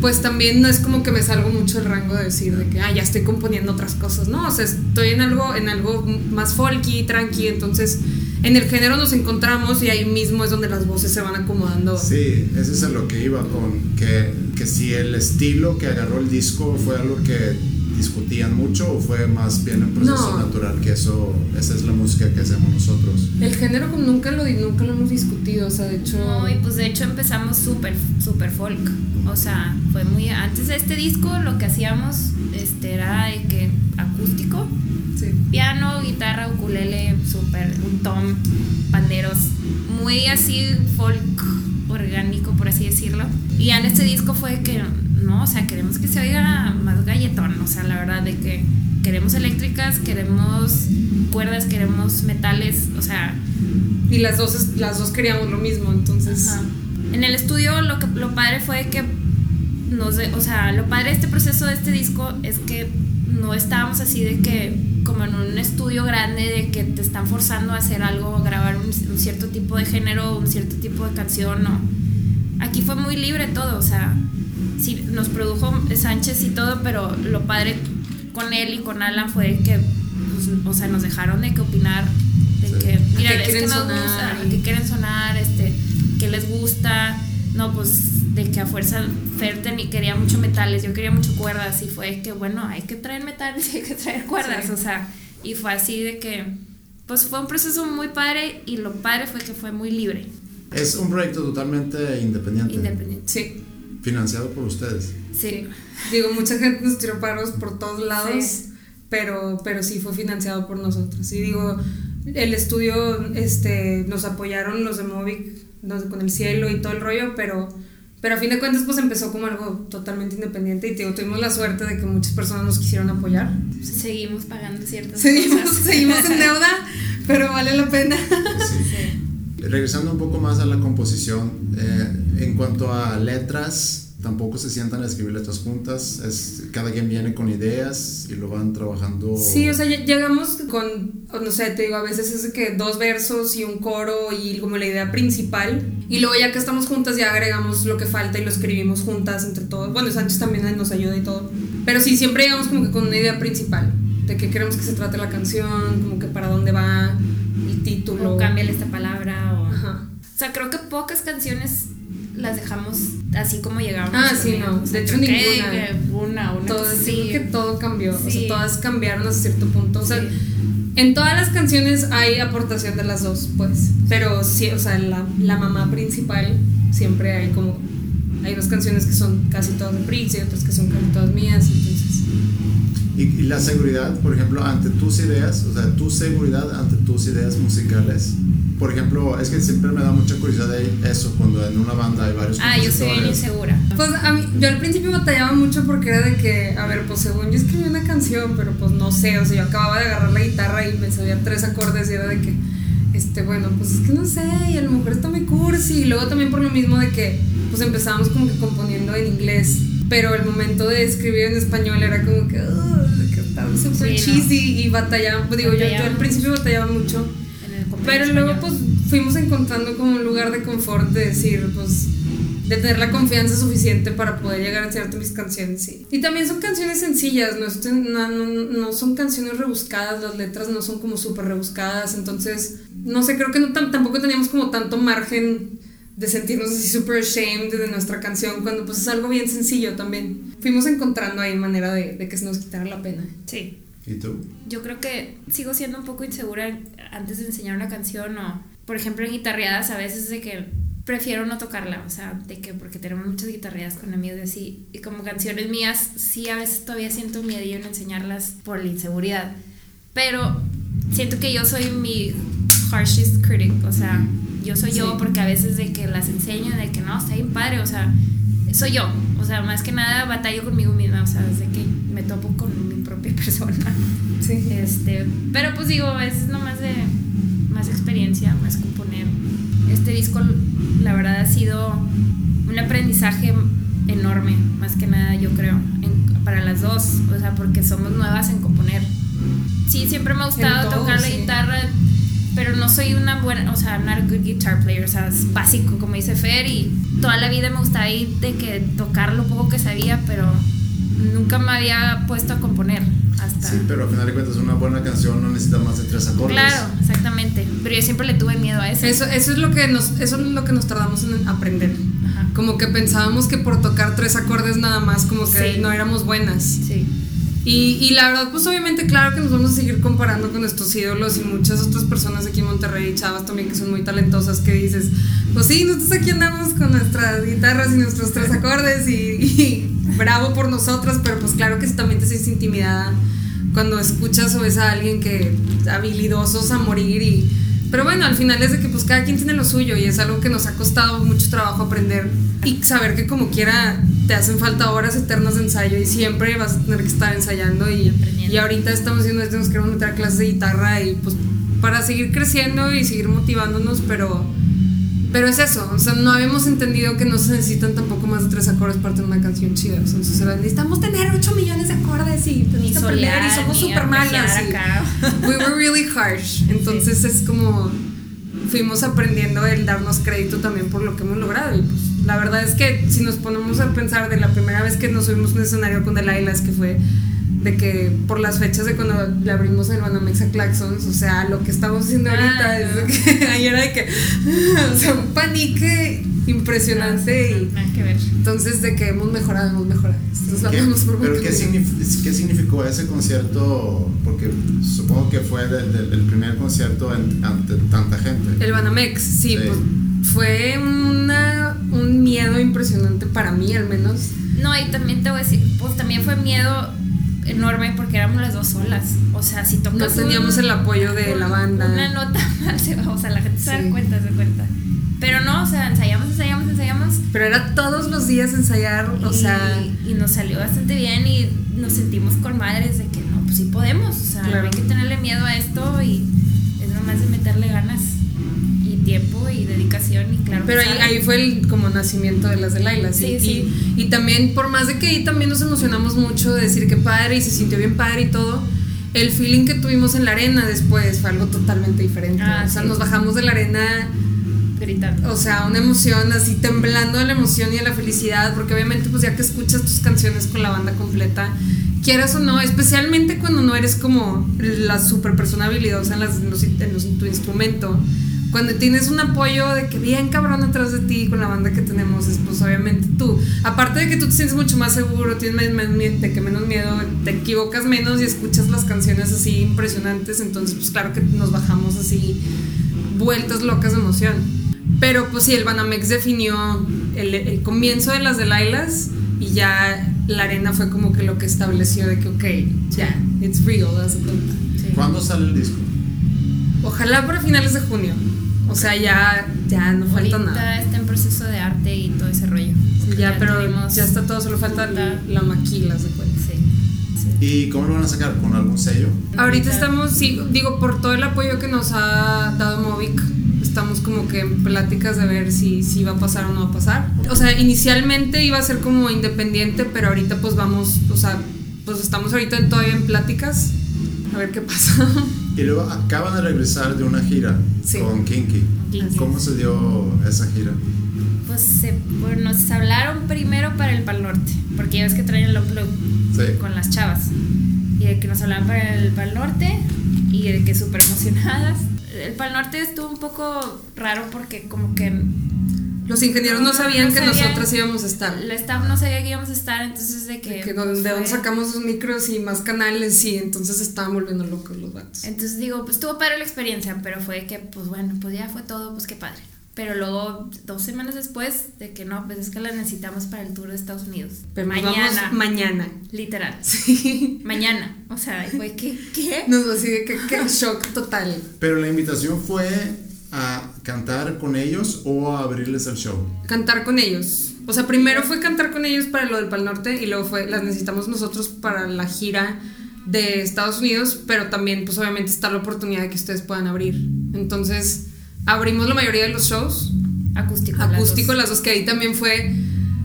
pues también no es como que me salgo mucho el rango de decir de que ah, ya estoy componiendo otras cosas, no, o sea, estoy en algo, en algo más folky, tranqui, entonces en el género nos encontramos y ahí mismo es donde las voces se van acomodando. Sí, eso es a lo que iba con que, que si el estilo que agarró el disco fue algo que discutían mucho o fue más bien un proceso No. natural que eso, esa es la música que hacemos nosotros? El género como nunca lo, nunca lo hemos discutido, o sea, de hecho... No, y pues de hecho empezamos súper, súper folk. O sea, fue muy. Antes de este disco, lo que hacíamos este, era de que acústico, sí. piano, guitarra, ukulele, súper, un tom, panderos, muy así folk orgánico, por así decirlo. Y ya en este disco fue que, no, o sea, queremos que se oiga más galletón, o sea, la verdad de que queremos eléctricas, queremos cuerdas, queremos metales, o sea, Y las dos, las dos queríamos lo mismo, entonces... Ajá. En el estudio lo que lo padre fue que nos o sea, lo padre de este proceso de este disco es que no estábamos así de que como en un estudio grande de que te están forzando a hacer algo, a grabar un, un cierto tipo de género, un cierto tipo de canción, no. Aquí fue muy libre todo, o sea, sí, nos produjo Sánchez y todo, pero lo padre con él y con Alan fue que, pues, o sea, nos dejaron de que opinar, de Sí. que, mira, qué es que quieren nos sonar? gusta, a qué quieren sonar, este, qué les gusta, no, pues de que a fuerza Fer teni- quería mucho metales, yo quería mucho cuerdas y fue que, bueno, hay que traer metales y hay que traer cuerdas, Sí. o sea, y fue así de que, pues fue un proceso muy padre y lo padre fue que fue muy libre, Es un proyecto totalmente independiente, independiente. Sí, financiado por ustedes. Sí. digo, mucha gente nos tiró paros por todos lados, Sí. pero, pero sí fue financiado por nosotros. Y digo, el estudio, este, nos apoyaron los de Movic los con el cielo y todo el rollo, pero, pero a fin de cuentas pues empezó como algo totalmente independiente y digo, tuvimos la suerte de que muchas personas nos quisieron apoyar. Seguimos pagando ciertas Seguimos, cosas. seguimos en deuda, pero vale la pena. Sí. Regresando un poco más a la composición, eh, en cuanto a letras, tampoco se sientan a escribir letras juntas, cada quien viene con ideas y lo van trabajando. Sí, o sea, lle- llegamos con, no sé, te digo, a veces es que dos versos y un coro y como la idea principal. Y luego ya que estamos juntas ya agregamos lo que falta y lo escribimos juntas entre todos. Bueno, Sánchez también nos ayuda y todo. Pero sí, siempre llegamos como que con una idea principal. De qué queremos que se trate la canción, como que para dónde va, título. O cámbiale esta palabra o... Ajá. O sea, creo que pocas canciones las dejamos así como llegaban. Ah, sí, no. De hecho, ninguna. que una, una Todo, creo que todo cambió. O Sí. sea, todas cambiaron hasta cierto punto. O sea, Sí. en todas las canciones hay aportación de las dos, pues. Pero sí, o sea, la, la mamá principal siempre hay como. Hay dos canciones que son casi todas de Prince y otras que son casi todas mías. Entonces. Y, y la seguridad, por ejemplo, ante tus ideas, o sea, tu seguridad ante tus ideas musicales. Por ejemplo, es que siempre me da mucha curiosidad eso cuando en una banda hay varios Ah, yo soy bien insegura. Pues a mí, yo al principio batallaba mucho porque era de que, a ver, pues según yo escribí una canción, pero pues no sé, o sea, yo acababa de agarrar la guitarra y me sabía tres acordes y era de que, este, bueno, pues es que no sé, y a lo mejor está muy cursi, y luego también por lo mismo de que, pues empezábamos como que componiendo en inglés, pero el momento de escribir en español era como que, "Ugh, de que estaba súper Sí, no. cheesy y batallaba, digo, yo, yo al principio batallaba mucho. Pero luego español. pues fuimos encontrando como un lugar de confort de decir, pues, de tener la confianza suficiente para poder llegar a cierto mis canciones, sí. Y también son canciones sencillas, no, no, no, no son canciones rebuscadas, las letras no son como súper rebuscadas, entonces, no sé, creo que no, tam- tampoco teníamos como tanto margen de sentirnos así súper ashamed de nuestra canción, cuando pues es algo bien sencillo también. Fuimos encontrando ahí manera de, de que se nos quitara la pena. Sí. ¿Y tú? Yo creo que sigo siendo un poco insegura antes de enseñar una canción o, por ejemplo, en guitarreadas a veces de que prefiero no tocarla, o sea, de que porque tenemos muchas guitarreadas con amigos y así, y como canciones mías, sí a veces todavía siento miedo en enseñarlas por la inseguridad, pero siento que yo soy mi harshest critic, o sea, yo soy yo Sí. porque a veces de que las enseño, de que no, está bien padre, o sea, soy yo, o sea, más que nada batallo conmigo misma, o sea, desde que me topo con mi propia persona. Sí. Este, pero pues digo, es nomás de más experiencia, más componer. Este disco, la verdad, ha sido un aprendizaje enorme, más que nada, yo creo, en- para las dos, o sea, porque somos nuevas en componer. Sí, siempre me ha gustado todo, tocar la sí. guitarra, pero no soy una buena, o sea, I'm not a good guitar player, o sea, es básico, como dice Fer, y toda la vida me gustaba ir de que tocar lo poco que sabía, pero nunca me había puesto a componer hasta... Sí, pero al final de cuentas una buena canción no necesita más de tres acordes. Claro, exactamente. Pero yo siempre le tuve miedo a eso. Eso, eso es lo que nos, eso es lo que nos tardamos en aprender. Ajá. Como que pensábamos que por tocar tres acordes nada más, como que Sí. no éramos buenas. Sí. Y, y la verdad, pues obviamente, claro que nos vamos a seguir comparando con nuestros ídolos y muchas otras personas aquí en Monterrey, chavas también que son muy talentosas, que dices, pues sí, nosotros aquí andamos con nuestras guitarras y nuestros tres acordes y, y bravo por nosotras, pero pues claro que también te sientes intimidada cuando escuchas o ves a alguien que habilidosos a morir y... Pero bueno, al final es de que pues cada quien tiene lo suyo y es algo que nos ha costado mucho trabajo aprender y saber que como quiera te hacen falta horas eternas de ensayo y siempre vas a tener que estar ensayando y, y ahorita estamos haciendo esto, nos queremos meter a clases de guitarra y pues para seguir creciendo y seguir motivándonos, pero, pero es eso, o sea, no habíamos entendido que no se necesitan tampoco más de tres acordes para tener una canción chida, o sea, entonces era, necesitamos tener 8 millones de acordes y Ni que aprender solear, y somos súper malas. y- we were really harsh. Entonces es como fuimos aprendiendo el darnos crédito también por lo que hemos logrado. Y pues la verdad es que si nos ponemos a pensar de la primera vez que nos subimos a un escenario con Delailas, que fue de que por las fechas de cuando le abrimos el Banamex a Claxons, o sea, lo que estamos haciendo ahorita Ah, es no. de que ayer era de que, o sea, un panique impresionante y Nada que ver. entonces de que hemos mejorado, hemos mejorado. Entonces ¿Qué- vamos por buen ¿Pero qué, camino. signif- qué significó ese concierto? Porque supongo que fue de- de- el primer concierto en- ante tanta gente. El Banamex, sí, Sí. pues fue una, un miedo impresionante para mí al menos. No, y también te voy a decir, pues también fue miedo enorme porque éramos las dos solas. O sea, si No tocas. teníamos un- el apoyo de la banda. Una nota mal se va, o sea, la gente se Sí. da cuenta, se da cuenta. Pero no, o sea, ensayamos, ensayamos, ensayamos. Pero era todos los días ensayar, o y, sea, y nos salió bastante bien y nos sentimos con madres de que no, pues sí podemos. O sea, Claro. no hay que tenerle miedo a esto y es nomás de meterle ganas tiempo y dedicación y claro. pero ahí, ahí fue el como nacimiento de las de Laila. Sí, y, sí. Y, y también, por más de que ahí también nos emocionamos mucho de decir que padre y se sintió bien padre y todo, el feeling que tuvimos en la arena después fue algo totalmente diferente. Ah, o sea, sí. nos bajamos de la arena gritando. O sea, una emoción así temblando de la emoción y de la felicidad, porque obviamente pues ya que escuchas tus canciones con la banda completa, quieras o no, especialmente cuando no eres como la super persona habilidosa en, las, en, los- en los- tu instrumento, cuando tienes un apoyo de que bien cabrón atrás de ti con la banda que tenemos, es pues obviamente tú, aparte de que tú te sientes mucho más seguro, tienes men- men- men- de que menos miedo, te equivocas menos y escuchas las canciones así impresionantes, entonces pues claro que nos bajamos así vueltas locas de emoción. Pero pues sí, el Banamex definió el, el comienzo de las de Lailas y ya la arena fue como que lo que estableció de que, ok, ya, it's real, de cuenta. Sí. ¿Cuándo sale el disco? Ojalá para finales de junio. O sea, ya, ya no falta Ahorita nada. está en proceso de arte y todo ese rollo. Sí, ya, pero tuvimos- ya está todo, solo falta la, la maquila, de cuenta. Sí, sí. ¿Y cómo lo van a sacar? ¿Con algún sello? Ahorita estamos, sí, digo, por todo el apoyo que nos ha dado Movic, estamos como que en pláticas de ver si, si va a pasar o no va a pasar. O sea, inicialmente iba a ser como independiente, pero ahorita pues vamos, o sea, pues estamos ahorita todavía en pláticas, a ver qué pasa. Y luego acaban de regresar de una gira Sí. con Kinky. Kinky. ¿Cómo se dio esa gira? Pues se- bueno, nos hablaron primero para el Pal Norte, porque ya ves que traen el upload Sí. con las chavas. Y de que nos hablaban para el Pal Norte y de que súper emocionadas. El Pal Norte estuvo un poco raro porque como que Los ingenieros no No, sabían no que sabían. nosotras íbamos a estar. el staff no sabía que íbamos a estar, entonces de que... De, que pues, donde, de fue- dónde sacamos los micros y más canales y entonces estaban volviendo locos los vatos. Entonces digo, pues estuvo padre la experiencia, pero fue que, pues bueno, pues ya fue todo, pues qué padre. Pero luego, dos semanas después, de que no, pues es que la necesitamos para el tour de Estados Unidos. Pero mañana. vamos mañana. Literal. Sí. Mañana. O sea, fue que, ¿qué? Nos así de que, que shock total. Pero la invitación fue a cantar con ellos o a abrirles el show. Cantar con ellos. O sea, primero fue cantar con ellos para lo del Pal Norte y luego fue, las necesitamos nosotros para la gira de Estados Unidos, pero también pues obviamente está la oportunidad de que ustedes puedan abrir. Entonces, abrimos la mayoría de los shows. Acústico. las Acústico, dos. las dos que ahí también fue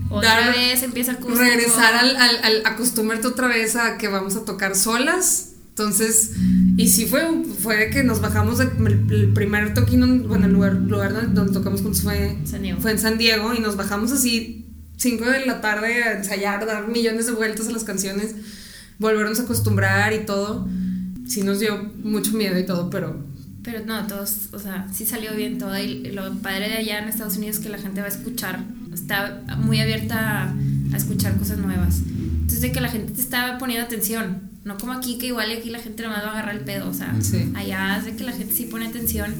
Otra dar- vez empieza acústico. regresar al, al, al acostumbrarte otra vez a que vamos a tocar solas. Entonces, y sí fue, fue que nos bajamos del el, primer toquín, bueno, el lugar, lugar donde, tocamos juntos fue, fue en San Diego y nos bajamos así 5 de la tarde a ensayar, dar millones de vueltas a las canciones, volvernos a acostumbrar y todo. Sí nos dio mucho miedo y todo, pero Pero no, todos, o sea, sí salió bien todo. Y lo padre de allá en Estados Unidos es que la gente va a escuchar, está muy abierta a, a escuchar cosas nuevas. Entonces de que la gente te estaba poniendo atención. No como aquí, que igual aquí la gente nomás va a agarrar el pedo. O sea, Sí. allá es de que la gente sí pone atención.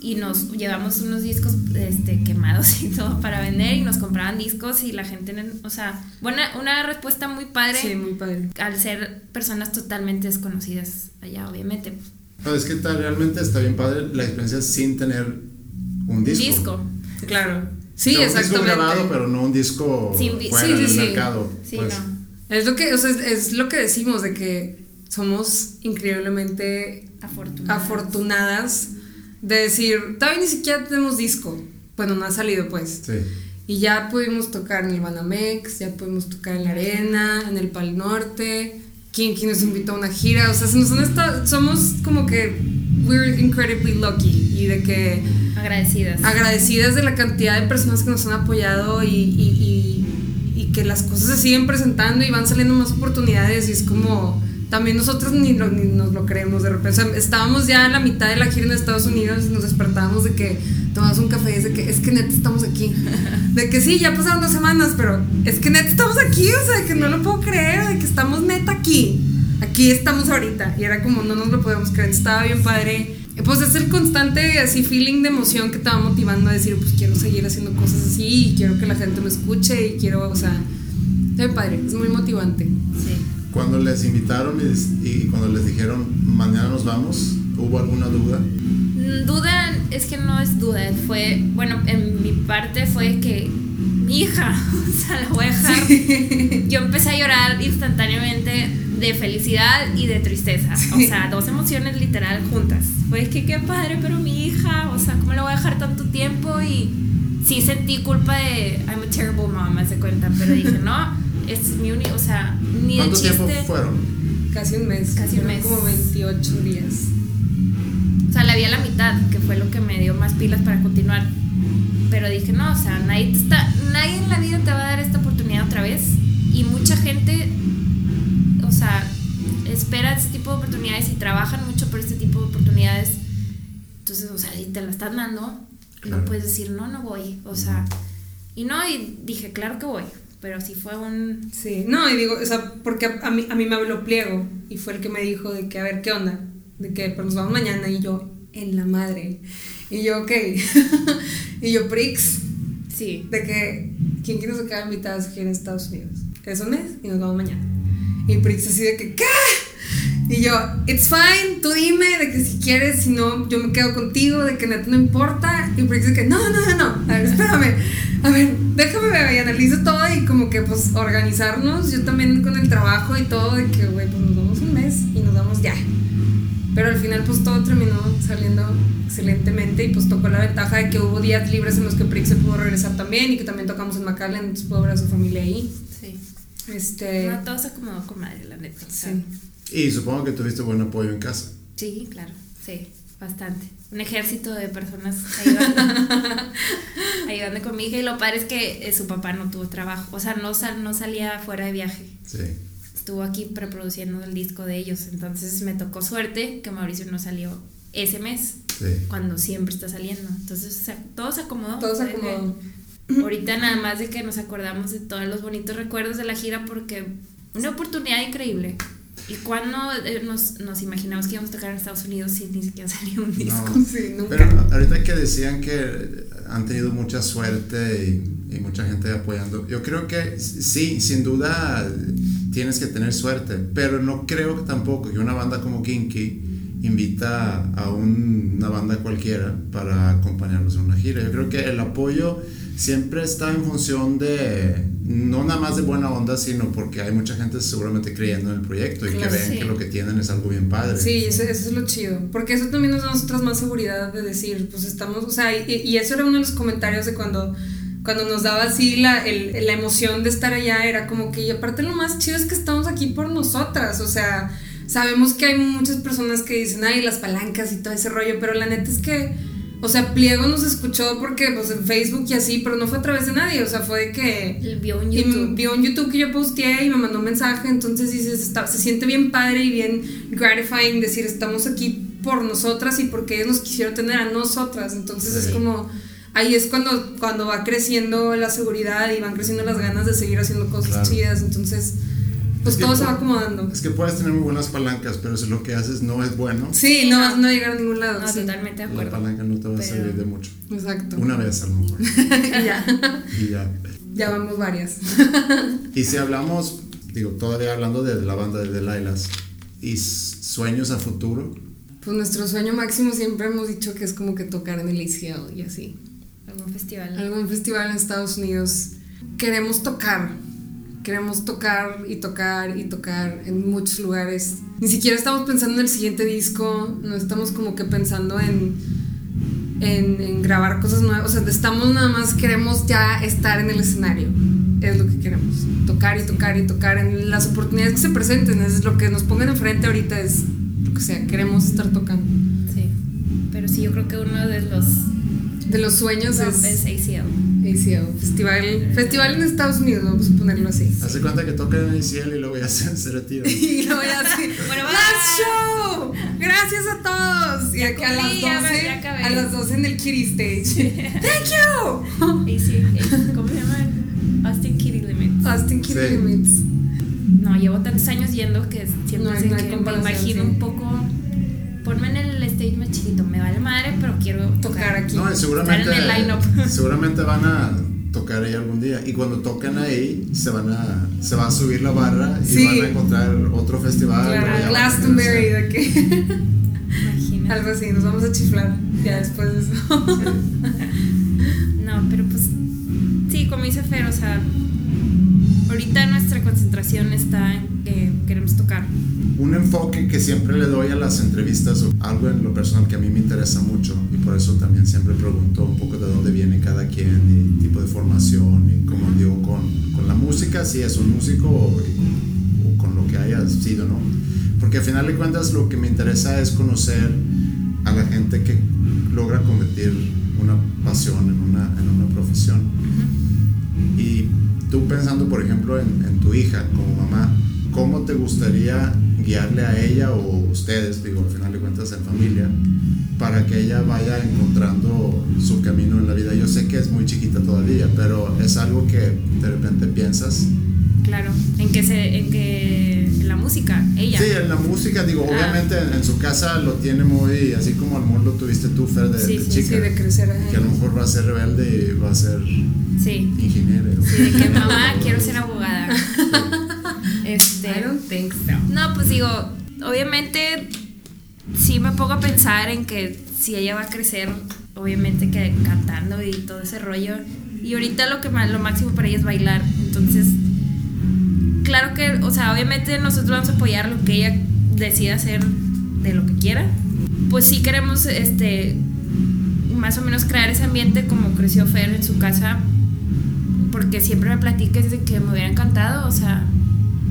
Y nos llevamos unos discos este, quemados y todo para vender. Y nos compraban discos y la gente, o sea, buena, una respuesta muy padre. Sí, muy padre. Al ser personas totalmente desconocidas allá, obviamente. No, es que está, realmente está bien padre la experiencia sin tener un disco. Disco. Claro. Sí, O sea, Un disco exactamente. grabado, pero no un disco di- fuera sí, sí, del sí. mercado. Sí, pues. no. Es lo que, o sea, es, es lo que decimos de que somos increíblemente Afortunadas. afortunadas de decir, todavía ni siquiera tenemos disco. Bueno, no ha salido pues. Sí. Y ya pudimos tocar en el Banamex, ya pudimos tocar en la Arena, en el Pal Norte. Kinky nos invitó a una gira. O sea, se nos han estado, somos como que we're incredibly lucky. Y de que Agradecidas. agradecidas de la cantidad de personas que nos han apoyado y, y- y- que las cosas se siguen presentando y van saliendo más oportunidades y es como también nosotros ni, lo- ni nos lo creemos de repente. O sea, estábamos ya en la mitad de la gira en Estados Unidos y nos despertábamos de que tomamos un café y es de que es que neta estamos aquí. De que sí, ya pasaron dos semanas, pero es que neta estamos aquí, o sea, de que no lo puedo creer, de que estamos neta aquí. Aquí estamos ahorita. Y era como no nos lo podemos creer, estaba bien padre. Pues es el constante así feeling de emoción que te va motivando a decir, pues quiero seguir haciendo cosas así y quiero que la gente me escuche y quiero, o sea, está bien padre, es muy motivante. Sí. Cuando les invitaron y, y cuando les dijeron mañana nos vamos, ¿hubo alguna duda? Mm, Duda, es que no es duda, fue, bueno, en mi parte fue que mi hija, o sea, la voy a dejar. Yo empecé a llorar instantáneamente de felicidad y de tristeza, o sea, dos emociones literal juntas. Fue que qué padre, pero mi hija, o sea, ¿cómo la voy a dejar tanto tiempo? Y sí sentí culpa de, I'm a terrible mom, de cuenta, pero dije, no, es mi único, o sea, ni de ¿Cuánto chiste. tiempo fueron? Casi un mes. Casi un mes. Como 28 días. O sea, la vi a la mitad, que fue lo que me dio más pilas para continuar. Pero dije, no, o sea, nadie, está, nadie en la vida te va a dar esta oportunidad otra vez. Y mucha gente, o sea, espera este tipo de oportunidades y trabajan mucho por este tipo de oportunidades. Entonces, o sea, si te la están dando, Claro. no puedes decir, no, no voy. O sea, y no, y dije, claro que voy. Pero sí fue un... Sí, no, y digo, o sea, porque a, a mí, a mí me habló Pliego y fue el que me dijo de que, a ver, ¿qué onda? De que, pues nos vamos mañana y yo, en la madre. Y yo, ok. y yo, Prix, Sí. de que, ¿quién quiere sacar invitadas aquí en Estados Unidos? Es un mes y nos vamos mañana. Y Prix así de que, ¿qué? Y yo, it's fine, tú dime de que si quieres, si no, yo me quedo contigo, de que neta no importa. Y Prix de que, no, no, no, no, a ver, espérame, a ver, déjame ver y analizo todo y como que pues organizarnos, yo también con el trabajo y todo, de que, güey, pues nos vamos un mes y nos vamos ya. Pero al final pues todo terminó saliendo excelentemente y pues tocó la ventaja de que hubo días libres en los que Prix se pudo regresar también y que también tocamos en McAllen, entonces pudo ver a su familia ahí. Sí. Este, No, todo se acomodó con madre, la neta. sí. Y supongo que tuviste buen apoyo en casa. Sí, claro, sí, bastante. Un ejército de personas ayudando, ayudando con mi hija y lo padre es que eh, su papá no tuvo trabajo, o sea, no, sal, no salía fuera de viaje, Sí. estuvo aquí preproduciendo el disco de ellos, entonces me tocó suerte que Mauricio no salió ese mes, Sí. cuando siempre está saliendo, entonces o sea, todo se acomodó. Todo se fue de- acomodó. Ahorita nada más de que nos acordamos de todos los bonitos recuerdos de la gira porque una oportunidad increíble. ¿Y cuando nos, nos imaginamos que íbamos a tocar en Estados Unidos si ni siquiera salió un disco? No. Sí, nunca. Pero ahorita que decían que han tenido mucha suerte y, y mucha gente apoyando, yo creo que sí, sin duda tienes que tener suerte, pero no creo tampoco que una banda como Kinky invita a un- una banda cualquiera para acompañarlos en una gira. Yo creo que el apoyo siempre está en función de, no nada más de buena onda, sino porque hay mucha gente seguramente creyendo en el proyecto y Claro, que ven sí. que lo que tienen es algo bien padre. Sí, eso, eso es lo chido. Porque eso también nos da a nosotras más seguridad de decir, pues estamos, o sea, y, y eso era uno de los comentarios de cuando, cuando nos daba así la, el- la emoción de estar allá, era como que, y aparte lo más chido es que estamos aquí por nosotras, o sea, sabemos que hay muchas personas que dicen, ay, las palancas y todo ese rollo, pero la neta es que, o sea, Pliego nos escuchó porque, pues en Facebook y así, pero no fue a través de nadie, o sea, fue de que... Él vio en Y YouTube. vio en YouTube que yo posteé y me mandó un mensaje, entonces dices, está, se siente bien padre y bien gratifying decir, estamos aquí por nosotras y porque ellos nos quisieron tener a nosotras, entonces es como, ahí es cuando, cuando va creciendo la seguridad y van creciendo las ganas de seguir haciendo cosas Claro. chidas. Entonces, pues Es que todo se pu- va acomodando. Es que puedes tener muy buenas palancas, pero si lo que haces no es bueno, Sí, no no. vas a no llegar a ningún lado. No, sí. totalmente de la acuerdo. palanca no te va a Pero- servir de mucho. Exacto. Una vez a lo mejor. Y ya. y ya. Ya vamos varias. Y si hablamos, digo, todavía hablando de la banda de Delilahs y sueños a futuro, Pues nuestro sueño máximo siempre hemos dicho que es como que tocar en el ACL y así. Algún festival. Algún festival en Estados Unidos. Queremos tocar. Queremos tocar y tocar y tocar en muchos lugares. Ni siquiera estamos pensando en el siguiente disco. No estamos como que pensando en, en, en grabar cosas nuevas. O sea, estamos nada más, queremos ya estar en el escenario. Es lo que queremos. Tocar y tocar y tocar en las oportunidades que se presenten. Es lo que nos pongan enfrente ahorita. Es lo que sea. Queremos estar tocando. Sí. Pero sí, yo creo que uno de los De los sueños es, es ACL. ACL, festival, festival en Estados Unidos, vamos a ponerlo así. hace cuenta que el cielo y luego ya se, se retiran. Y luego ya así, Bueno, ¡Last bye". show! ¡Gracias a todos! Y aquí a las cumplí, ya 12, ya acabé. a las 12 en el Kitty Stage. ¡Thank you! ¿Cómo se llama? Austin Kitty Limits. Austin Kitty Sí. Limits. No, llevo tantos años yendo que siempre No no que me imagino sí. un poco. Ponme en el stage más chiquito, me vale madre, pero quiero Tocar aquí. No, y seguramente, Estar en el line-up. seguramente van a tocar ahí algún día. Y cuando tocan ahí, se van a, se va a subir la barra y Sí. van a encontrar otro festival. Claro, Glastonbury, de que Imagina. algo así, nos vamos a chiflar ya después de eso. No, pero pues sí, como dice Fer, o sea, ahorita nuestra concentración está en que queremos tocar. Un enfoque que siempre le doy a las entrevistas, o algo en lo personal que a mí me interesa mucho, y por eso también siempre pregunto un poco de dónde viene cada quien, y tipo de formación, y como digo, con, con la música, si es un músico o, o con lo que haya sido, ¿no? Porque al final de cuentas lo que me interesa es conocer a la gente que logra convertir una pasión en una, en una profesión. Y tú pensando, por ejemplo, en, en tu hija como mamá, ¿cómo te gustaría guiarle a ella o ustedes, digo, al final de cuentas en familia, para que ella vaya encontrando su camino en la vida? Yo sé que es muy chiquita todavía, pero es algo que de repente piensas. Claro, en que se, en que la música, ella. Sí, en la música, digo, Ah. obviamente en, en su casa lo tiene muy, así como al mundo tuviste tú, Fer, de, Sí, de sí, chica, Sí, de crecer. que a lo mejor va a ser rebelde y va a ser Sí. ingeniero. Sí, de que mamá quiero ser abogada. Este. I don't think so. No, pues digo, obviamente sí me pongo a pensar en que si ella va a crecer, obviamente que cantando y todo ese rollo. Y ahorita lo que lo máximo para ella es bailar. Entonces, claro que, o sea, obviamente nosotros vamos a apoyar lo que ella decida hacer de lo que quiera. Pues sí queremos este más o menos crear ese ambiente como creció Fer en su casa. Porque siempre me platica desde que me hubiera encantado, o sea,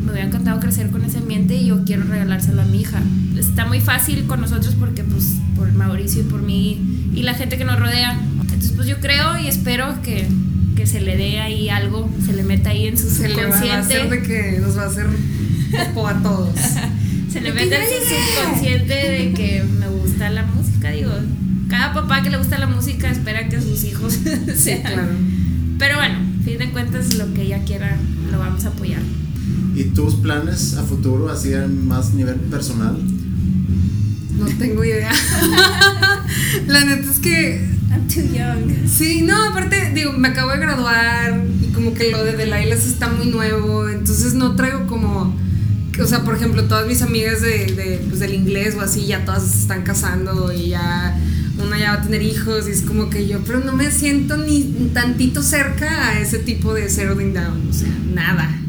me hubiera encantado crecer con ese ambiente y yo quiero regalárselo a mi hija. Está muy fácil con nosotros porque pues por Mauricio y por mí y la gente que nos rodea. Entonces pues yo creo y espero que, que se le dé ahí algo, se le meta ahí en su Se le va a subconsciente. hacer de que nos va a hacer popo a todos. se le meta en su subconsciente de que me gusta la música, digo. Cada papá que le gusta la música espera que sus hijos Sí, sean. claro. Pero bueno, fin de cuentas lo que ella quiera lo vamos a apoyar. ¿Y tus planes a futuro, así a más nivel personal? No tengo idea. La neta es que I'm too young. Sí, no, aparte, digo, me acabo de graduar y como que lo de Delailas está muy nuevo, entonces no traigo como, o sea, por ejemplo, todas mis amigas de, de, pues, del inglés o así, ya todas se están casando y ya una ya va a tener hijos y es como que yo, pero no me siento ni tantito cerca a ese tipo de settling down, o sea, nada.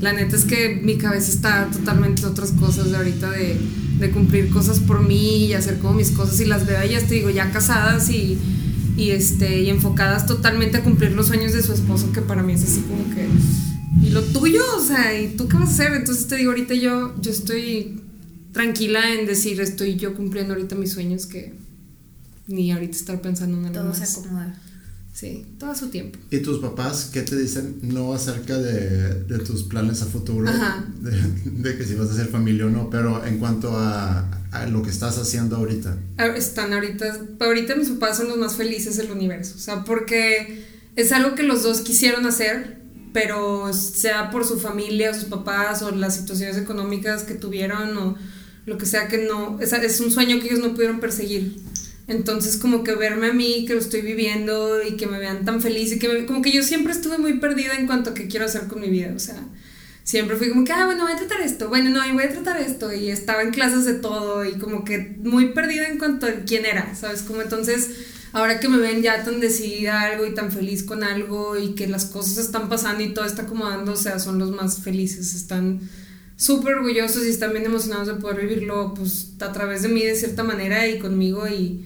La neta es que mi cabeza está totalmente en otras cosas de ahorita de, de cumplir cosas por mí y hacer como mis cosas y las veo ellas, te digo, ya casadas y, y, este, y enfocadas totalmente a cumplir los sueños de su esposo, que para mí es así como que... ¿Y lo tuyo? O sea, ¿y tú qué vas a hacer? Entonces te digo, ahorita yo, yo estoy tranquila en decir, estoy yo cumpliendo ahorita mis sueños que ni ahorita estar pensando en algo Todo se acomoda. Sí, todo a su tiempo. ¿Y tus papás qué te dicen no acerca de, de tus planes a futuro? Ajá. De, de que si vas a hacer familia o no, pero en cuanto a a lo que estás haciendo ahorita? Ah, Están ahorita, ahorita mis papás son los más felices del universo, o sea, porque es algo que los dos quisieron hacer, pero sea por su familia, sus papás o las situaciones económicas que tuvieron o lo que sea que no, es, es un sueño que ellos no pudieron perseguir. Entonces como que verme a mí, que lo estoy viviendo y que me vean tan feliz y que me- como que yo siempre estuve muy perdida en cuanto a qué quiero hacer con mi vida, o sea, siempre fui como que, ah, bueno, voy a tratar esto, bueno, no, y voy a tratar esto, y estaba en clases de todo, y como que muy perdida en cuanto a quién era, ¿sabes? Como entonces, ahora que me ven ya tan decidida algo y tan feliz con algo, y que las cosas están pasando y todo está acomodando, o sea, son los más felices, están súper orgullosos y están bien emocionados de poder vivirlo, pues, a través de mí de cierta manera y conmigo, y,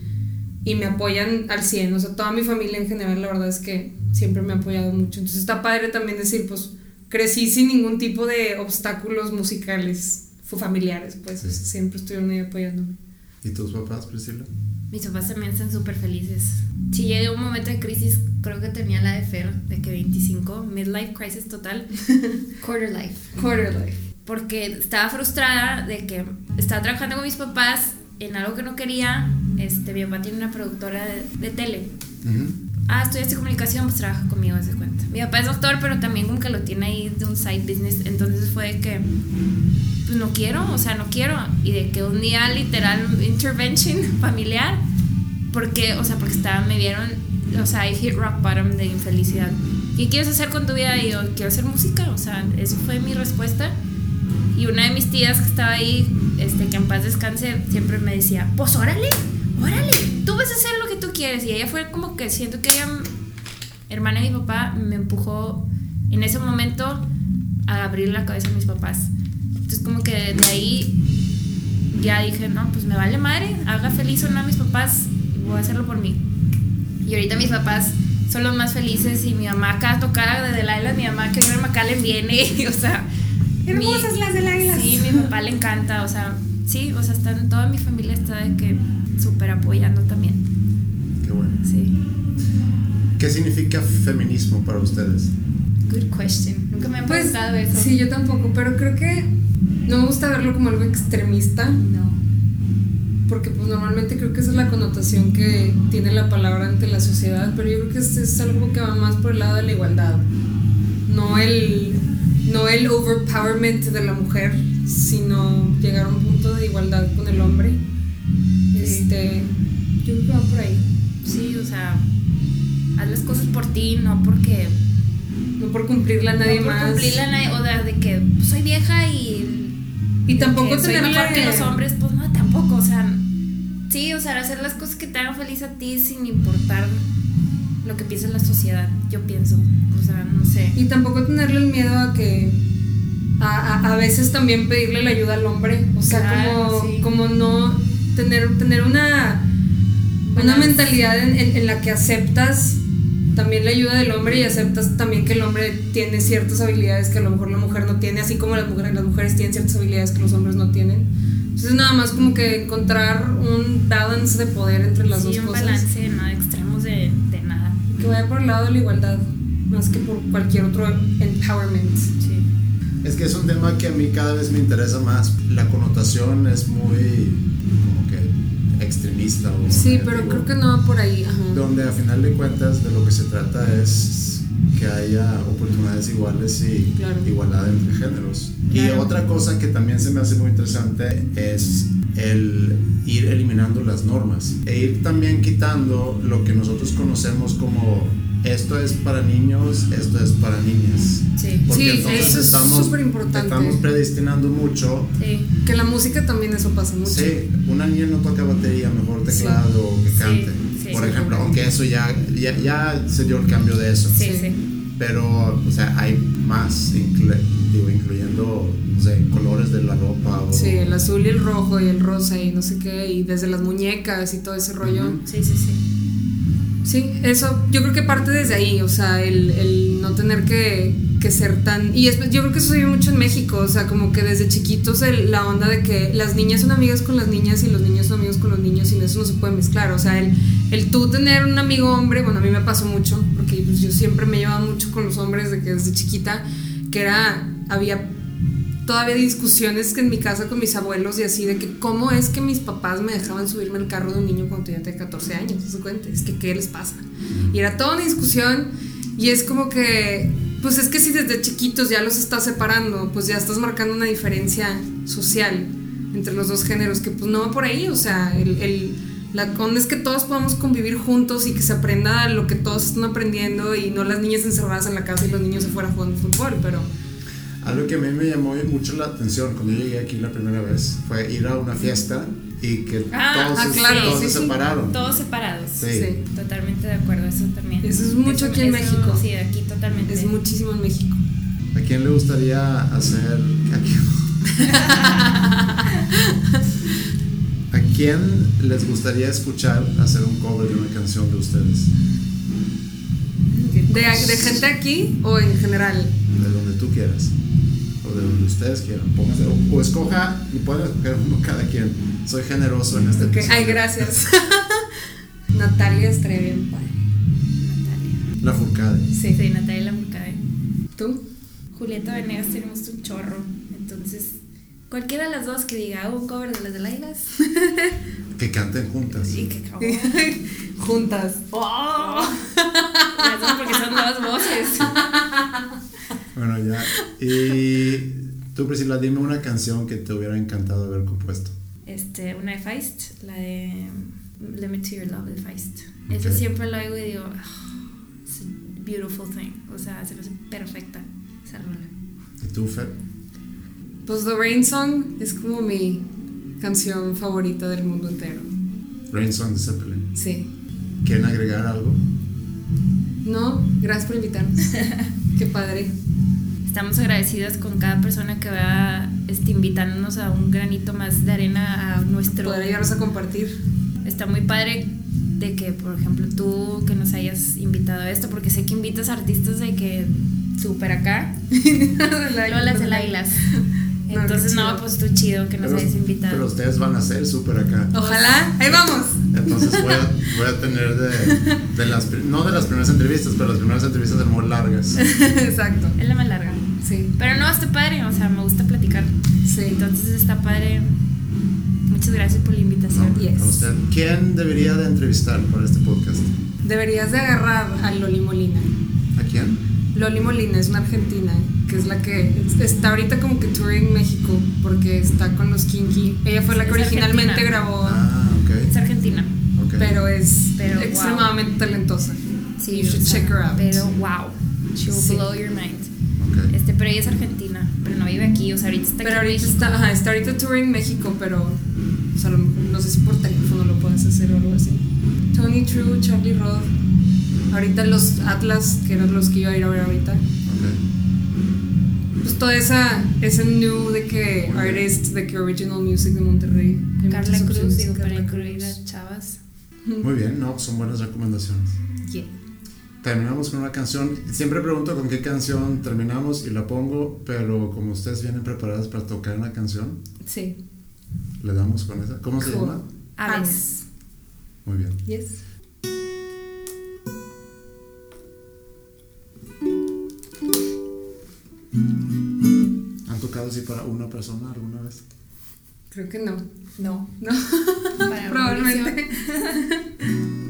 y me apoyan al 100, o sea, toda mi familia en general, la verdad es que siempre me ha apoyado mucho, entonces está padre también decir, pues, crecí sin ningún tipo de obstáculos musicales familiares, pues Sí. siempre estuvieron ahí apoyándome. ¿Y tus papás, Priscila? Mis papás también están súper felices. Si llegué a un momento de crisis, creo que tenía la de Fer, de que 25, midlife crisis total, quarter life. Quarter life. Porque estaba frustrada de que estaba trabajando con mis papás en algo que no quería. Este, mi papá tiene una productora de, de tele. Ujú. Ah, estudiaste comunicación, pues trabaja conmigo, de cuenta. Mi papá es doctor, pero también como que lo tiene ahí de un side business. Entonces fue de que, pues no quiero, o sea, no quiero. Y de que un día literal, intervention familiar, porque, o sea, porque estaba, me vieron, o sea, I hit rock bottom de infelicidad. ¿Qué quieres hacer con tu vida? Y yo, quiero hacer música, o sea, eso fue mi respuesta. Y una de mis tías que estaba ahí, este, que en paz descanse, siempre me decía, pues órale, órale, tú vas a hacer lo que tú quieres. Y ella fue como que siento que ella, hermana de mi papá, me empujó en ese momento a abrir la cabeza a mis papás. Entonces como que de ahí ya dije, no, pues me vale madre, haga feliz o no a mis papás, voy a hacerlo por mí. Y ahorita mis papás son los más felices y mi mamá acá tocada de Delilah, mi mamá que en McAllen viene, y, o sea... Hermosas mi- las Delilahs. Sí, mi papá le encanta, o sea, sí, o sea, están, toda mi familia está de que súper apoyando también, Qué bueno. sí. ¿Qué significa feminismo para ustedes? Good question. Nunca me han Pues, preguntado eso. sí, yo tampoco, pero creo que no me gusta verlo como algo extremista, No. porque pues normalmente creo que esa es la connotación que tiene la palabra ante la sociedad, pero yo creo que es, es algo que va más por el lado de la igualdad, no el, no el overpowerment de la mujer, sino llegar a un punto de igualdad con el hombre. Este, yo creo que va por ahí. Sí, o sea, haz las cosas por ti, no porque No por cumplirla a nadie no por más. cumplirla a nadie, o de, de que pues, soy vieja y Y tampoco tenerle- mejor que los hombres, pues no, tampoco, o sea, sí, o sea, hacer las cosas que te hagan feliz a ti sin importar lo que piensa la sociedad, yo pienso, o sea, no sé. Y tampoco tenerle el miedo a que. A, a, a veces también pedirle la ayuda al hombre. O sea, Claro, como, sí. como no. Tener, tener una. Una mentalidad en, en- en la que aceptas también la ayuda del hombre y aceptas también que el hombre tiene ciertas habilidades que a lo mejor la mujer no tiene, así como las mujeres, las mujeres tienen ciertas habilidades que los hombres no tienen. Entonces, nada más como que encontrar un balance de poder entre las sí, dos un cosas. balance, no Que vaya por el lado de la igualdad, más que por cualquier otro empowerment. Sí. Es que es un tema que a mí cada vez me interesa más. La connotación es muy como que extremista. O Sí, pero creo que no va por ahí. Ajá. Donde a final de cuentas de lo que se trata es que haya oportunidades iguales y Claro. igualdad entre géneros. Y otra cosa que también se me hace muy interesante es el ir eliminando las normas e ir también quitando lo que nosotros conocemos como esto es para niños, esto es para niñas. Sí. Porque Sí, entonces eso es estamos, superimportante. estamos predestinando mucho. Sí. Que la música también eso pasa mucho. Sí, una niña no toca batería, mejor teclado o que Sí, cante. sí. Por Sí. ejemplo, aunque eso ya, ya, ya se dio el cambio de eso. Sí, Sí. sí. Pero, o sea, hay más, inclu- digo, incluyendo, no sé, colores de la ropa. O, Sí, el azul y el rojo y el rosa y no sé qué, y desde las muñecas y todo ese rollo. Sí, sí, sí. Sí, eso yo creo que parte desde ahí, o sea, el, el no tener que, que ser tan... Y es- yo creo que eso se vive mucho en México, o sea, como que desde chiquitos el- la onda de que las niñas son amigas con las niñas y los niños son amigos con los niños y eso no se puede mezclar, o sea, el, el tú tener un amigo hombre, bueno, a mí me pasó mucho, porque pues, yo siempre me llevaba mucho con los hombres de que desde chiquita, que era, había todavía discusiones que en mi casa con mis abuelos y así de que cómo es que mis papás me dejaban subirme al carro de un niño cuando tenía 14 años, ¿se cuenta? Es que qué les pasa. Y era toda una discusión y es como que, pues es que si desde chiquitos ya los estás separando, pues ya estás marcando una diferencia social entre los dos géneros, que pues no va por ahí, o sea, el, el- la onda es que todos podamos convivir juntos y que se aprenda lo que todos están aprendiendo y no las niñas encerradas en la casa y los niños afuera jugando fútbol, pero... Algo que a mí me llamó mucho la atención cuando yo llegué aquí la primera vez fue ir a una fiesta y que Ah, todos, ah, claro, todos sí, se sí. separaron. Todos separados. Sí. Sí. Totalmente de acuerdo, eso también. Eso es mucho aquí en México. Sí, aquí totalmente. Es muchísimo en México. ¿A quién le gustaría hacer... ¿A quién, ¿A quién les gustaría escuchar hacer un cover de una canción de ustedes? ¿De, de gente aquí o en general? De donde tú quieras. De donde ustedes quieran. Pónganse, o, o escoja, y pueden escoger uno cada quien. Soy generoso en este Ok, episodio. Ay, gracias. Natalia estaría bien padre. Natalia. La Furcade. Sí. Sí, Natalia Lafourcade. ¿Tú? Julieta Venegas tenemos un chorro. Entonces, cualquiera de las dos que diga hago un cover de las de Lailas Que canten juntas. y que. Juntas. Oh. Las dos porque son dos voces. Bueno, ya. Y tú, Priscila, dime una canción que te hubiera encantado haber compuesto. Este, una de Feist, la de Limit to Your Love de Feist. Esa Ok. siempre lo oigo y digo, "Ah, it's a beautiful thing. O sea, se me hace perfecta esa rola. ¿Y tú, Fer? Pues The Rain Song es como mi canción favorita del mundo entero. Rain Song de Zeppelin. Sí. ¿Quieren agregar algo? No, gracias por invitarnos. Qué padre. Estamos agradecidas con cada persona que va este, invitándonos a un granito más de arena a nuestro... Poder ayudarnos a compartir. Está muy padre de que, por ejemplo, tú que nos hayas invitado a esto, porque sé que invitas a artistas de que súper acá, Lolas del Águilas. No, Entonces, no, chido. pues tú chido que nos Pero, hayas invitado. pero ustedes van a ser súper acá. Ojalá. Ahí vamos. Entonces voy a, voy a tener de, de las, no de las primeras entrevistas, pero las primeras entrevistas de muy largas. Exacto. Es la más larga. Sí. Pero no, está padre, o sea, me gusta platicar. Sí. Entonces está padre. Muchas gracias por la invitación. ¿no? Yes. A usted. ¿Quién debería de entrevistar para este podcast? Deberías de agarrar a Loli Molina. ¿A quién? Loli Molina es una argentina que es la que está ahorita como que touring México porque está con los Kinky. Ella fue la que Es originalmente argentina. grabó, Ah, Es ok. argentina. ok. pero es Pero, wow. extremadamente talentosa. Sí, You should check her out. Pero wow. She will Sí. blow your mind. Ok. Este, pero ella es argentina, pero no vive aquí, o sea, ahorita está Pero aquí en ahorita México. está, ajá, está ahorita touring México, pero o sea, no sé si por teléfono lo puedes hacer o algo así. Tony True, Charlie Roth. Ahorita los Atlas, que eran los que iba a ir a ver ahorita. ok. Pues toda esa, ese new de que artist, de que original music de Monterrey. Hay Carla Cruz, digo, para Carla incluir Cruz. a chavas. Muy bien, no, son buenas recomendaciones. Yeah. Terminamos con una canción. Siempre pregunto con qué canción terminamos y la pongo, pero como ustedes vienen preparadas para tocar una canción, Sí. le damos con esa. ¿Cómo se llama? Aves. Muy bien. Yes. ¿Han tocado así para una persona alguna vez? Creo que no. No. No. Probablemente.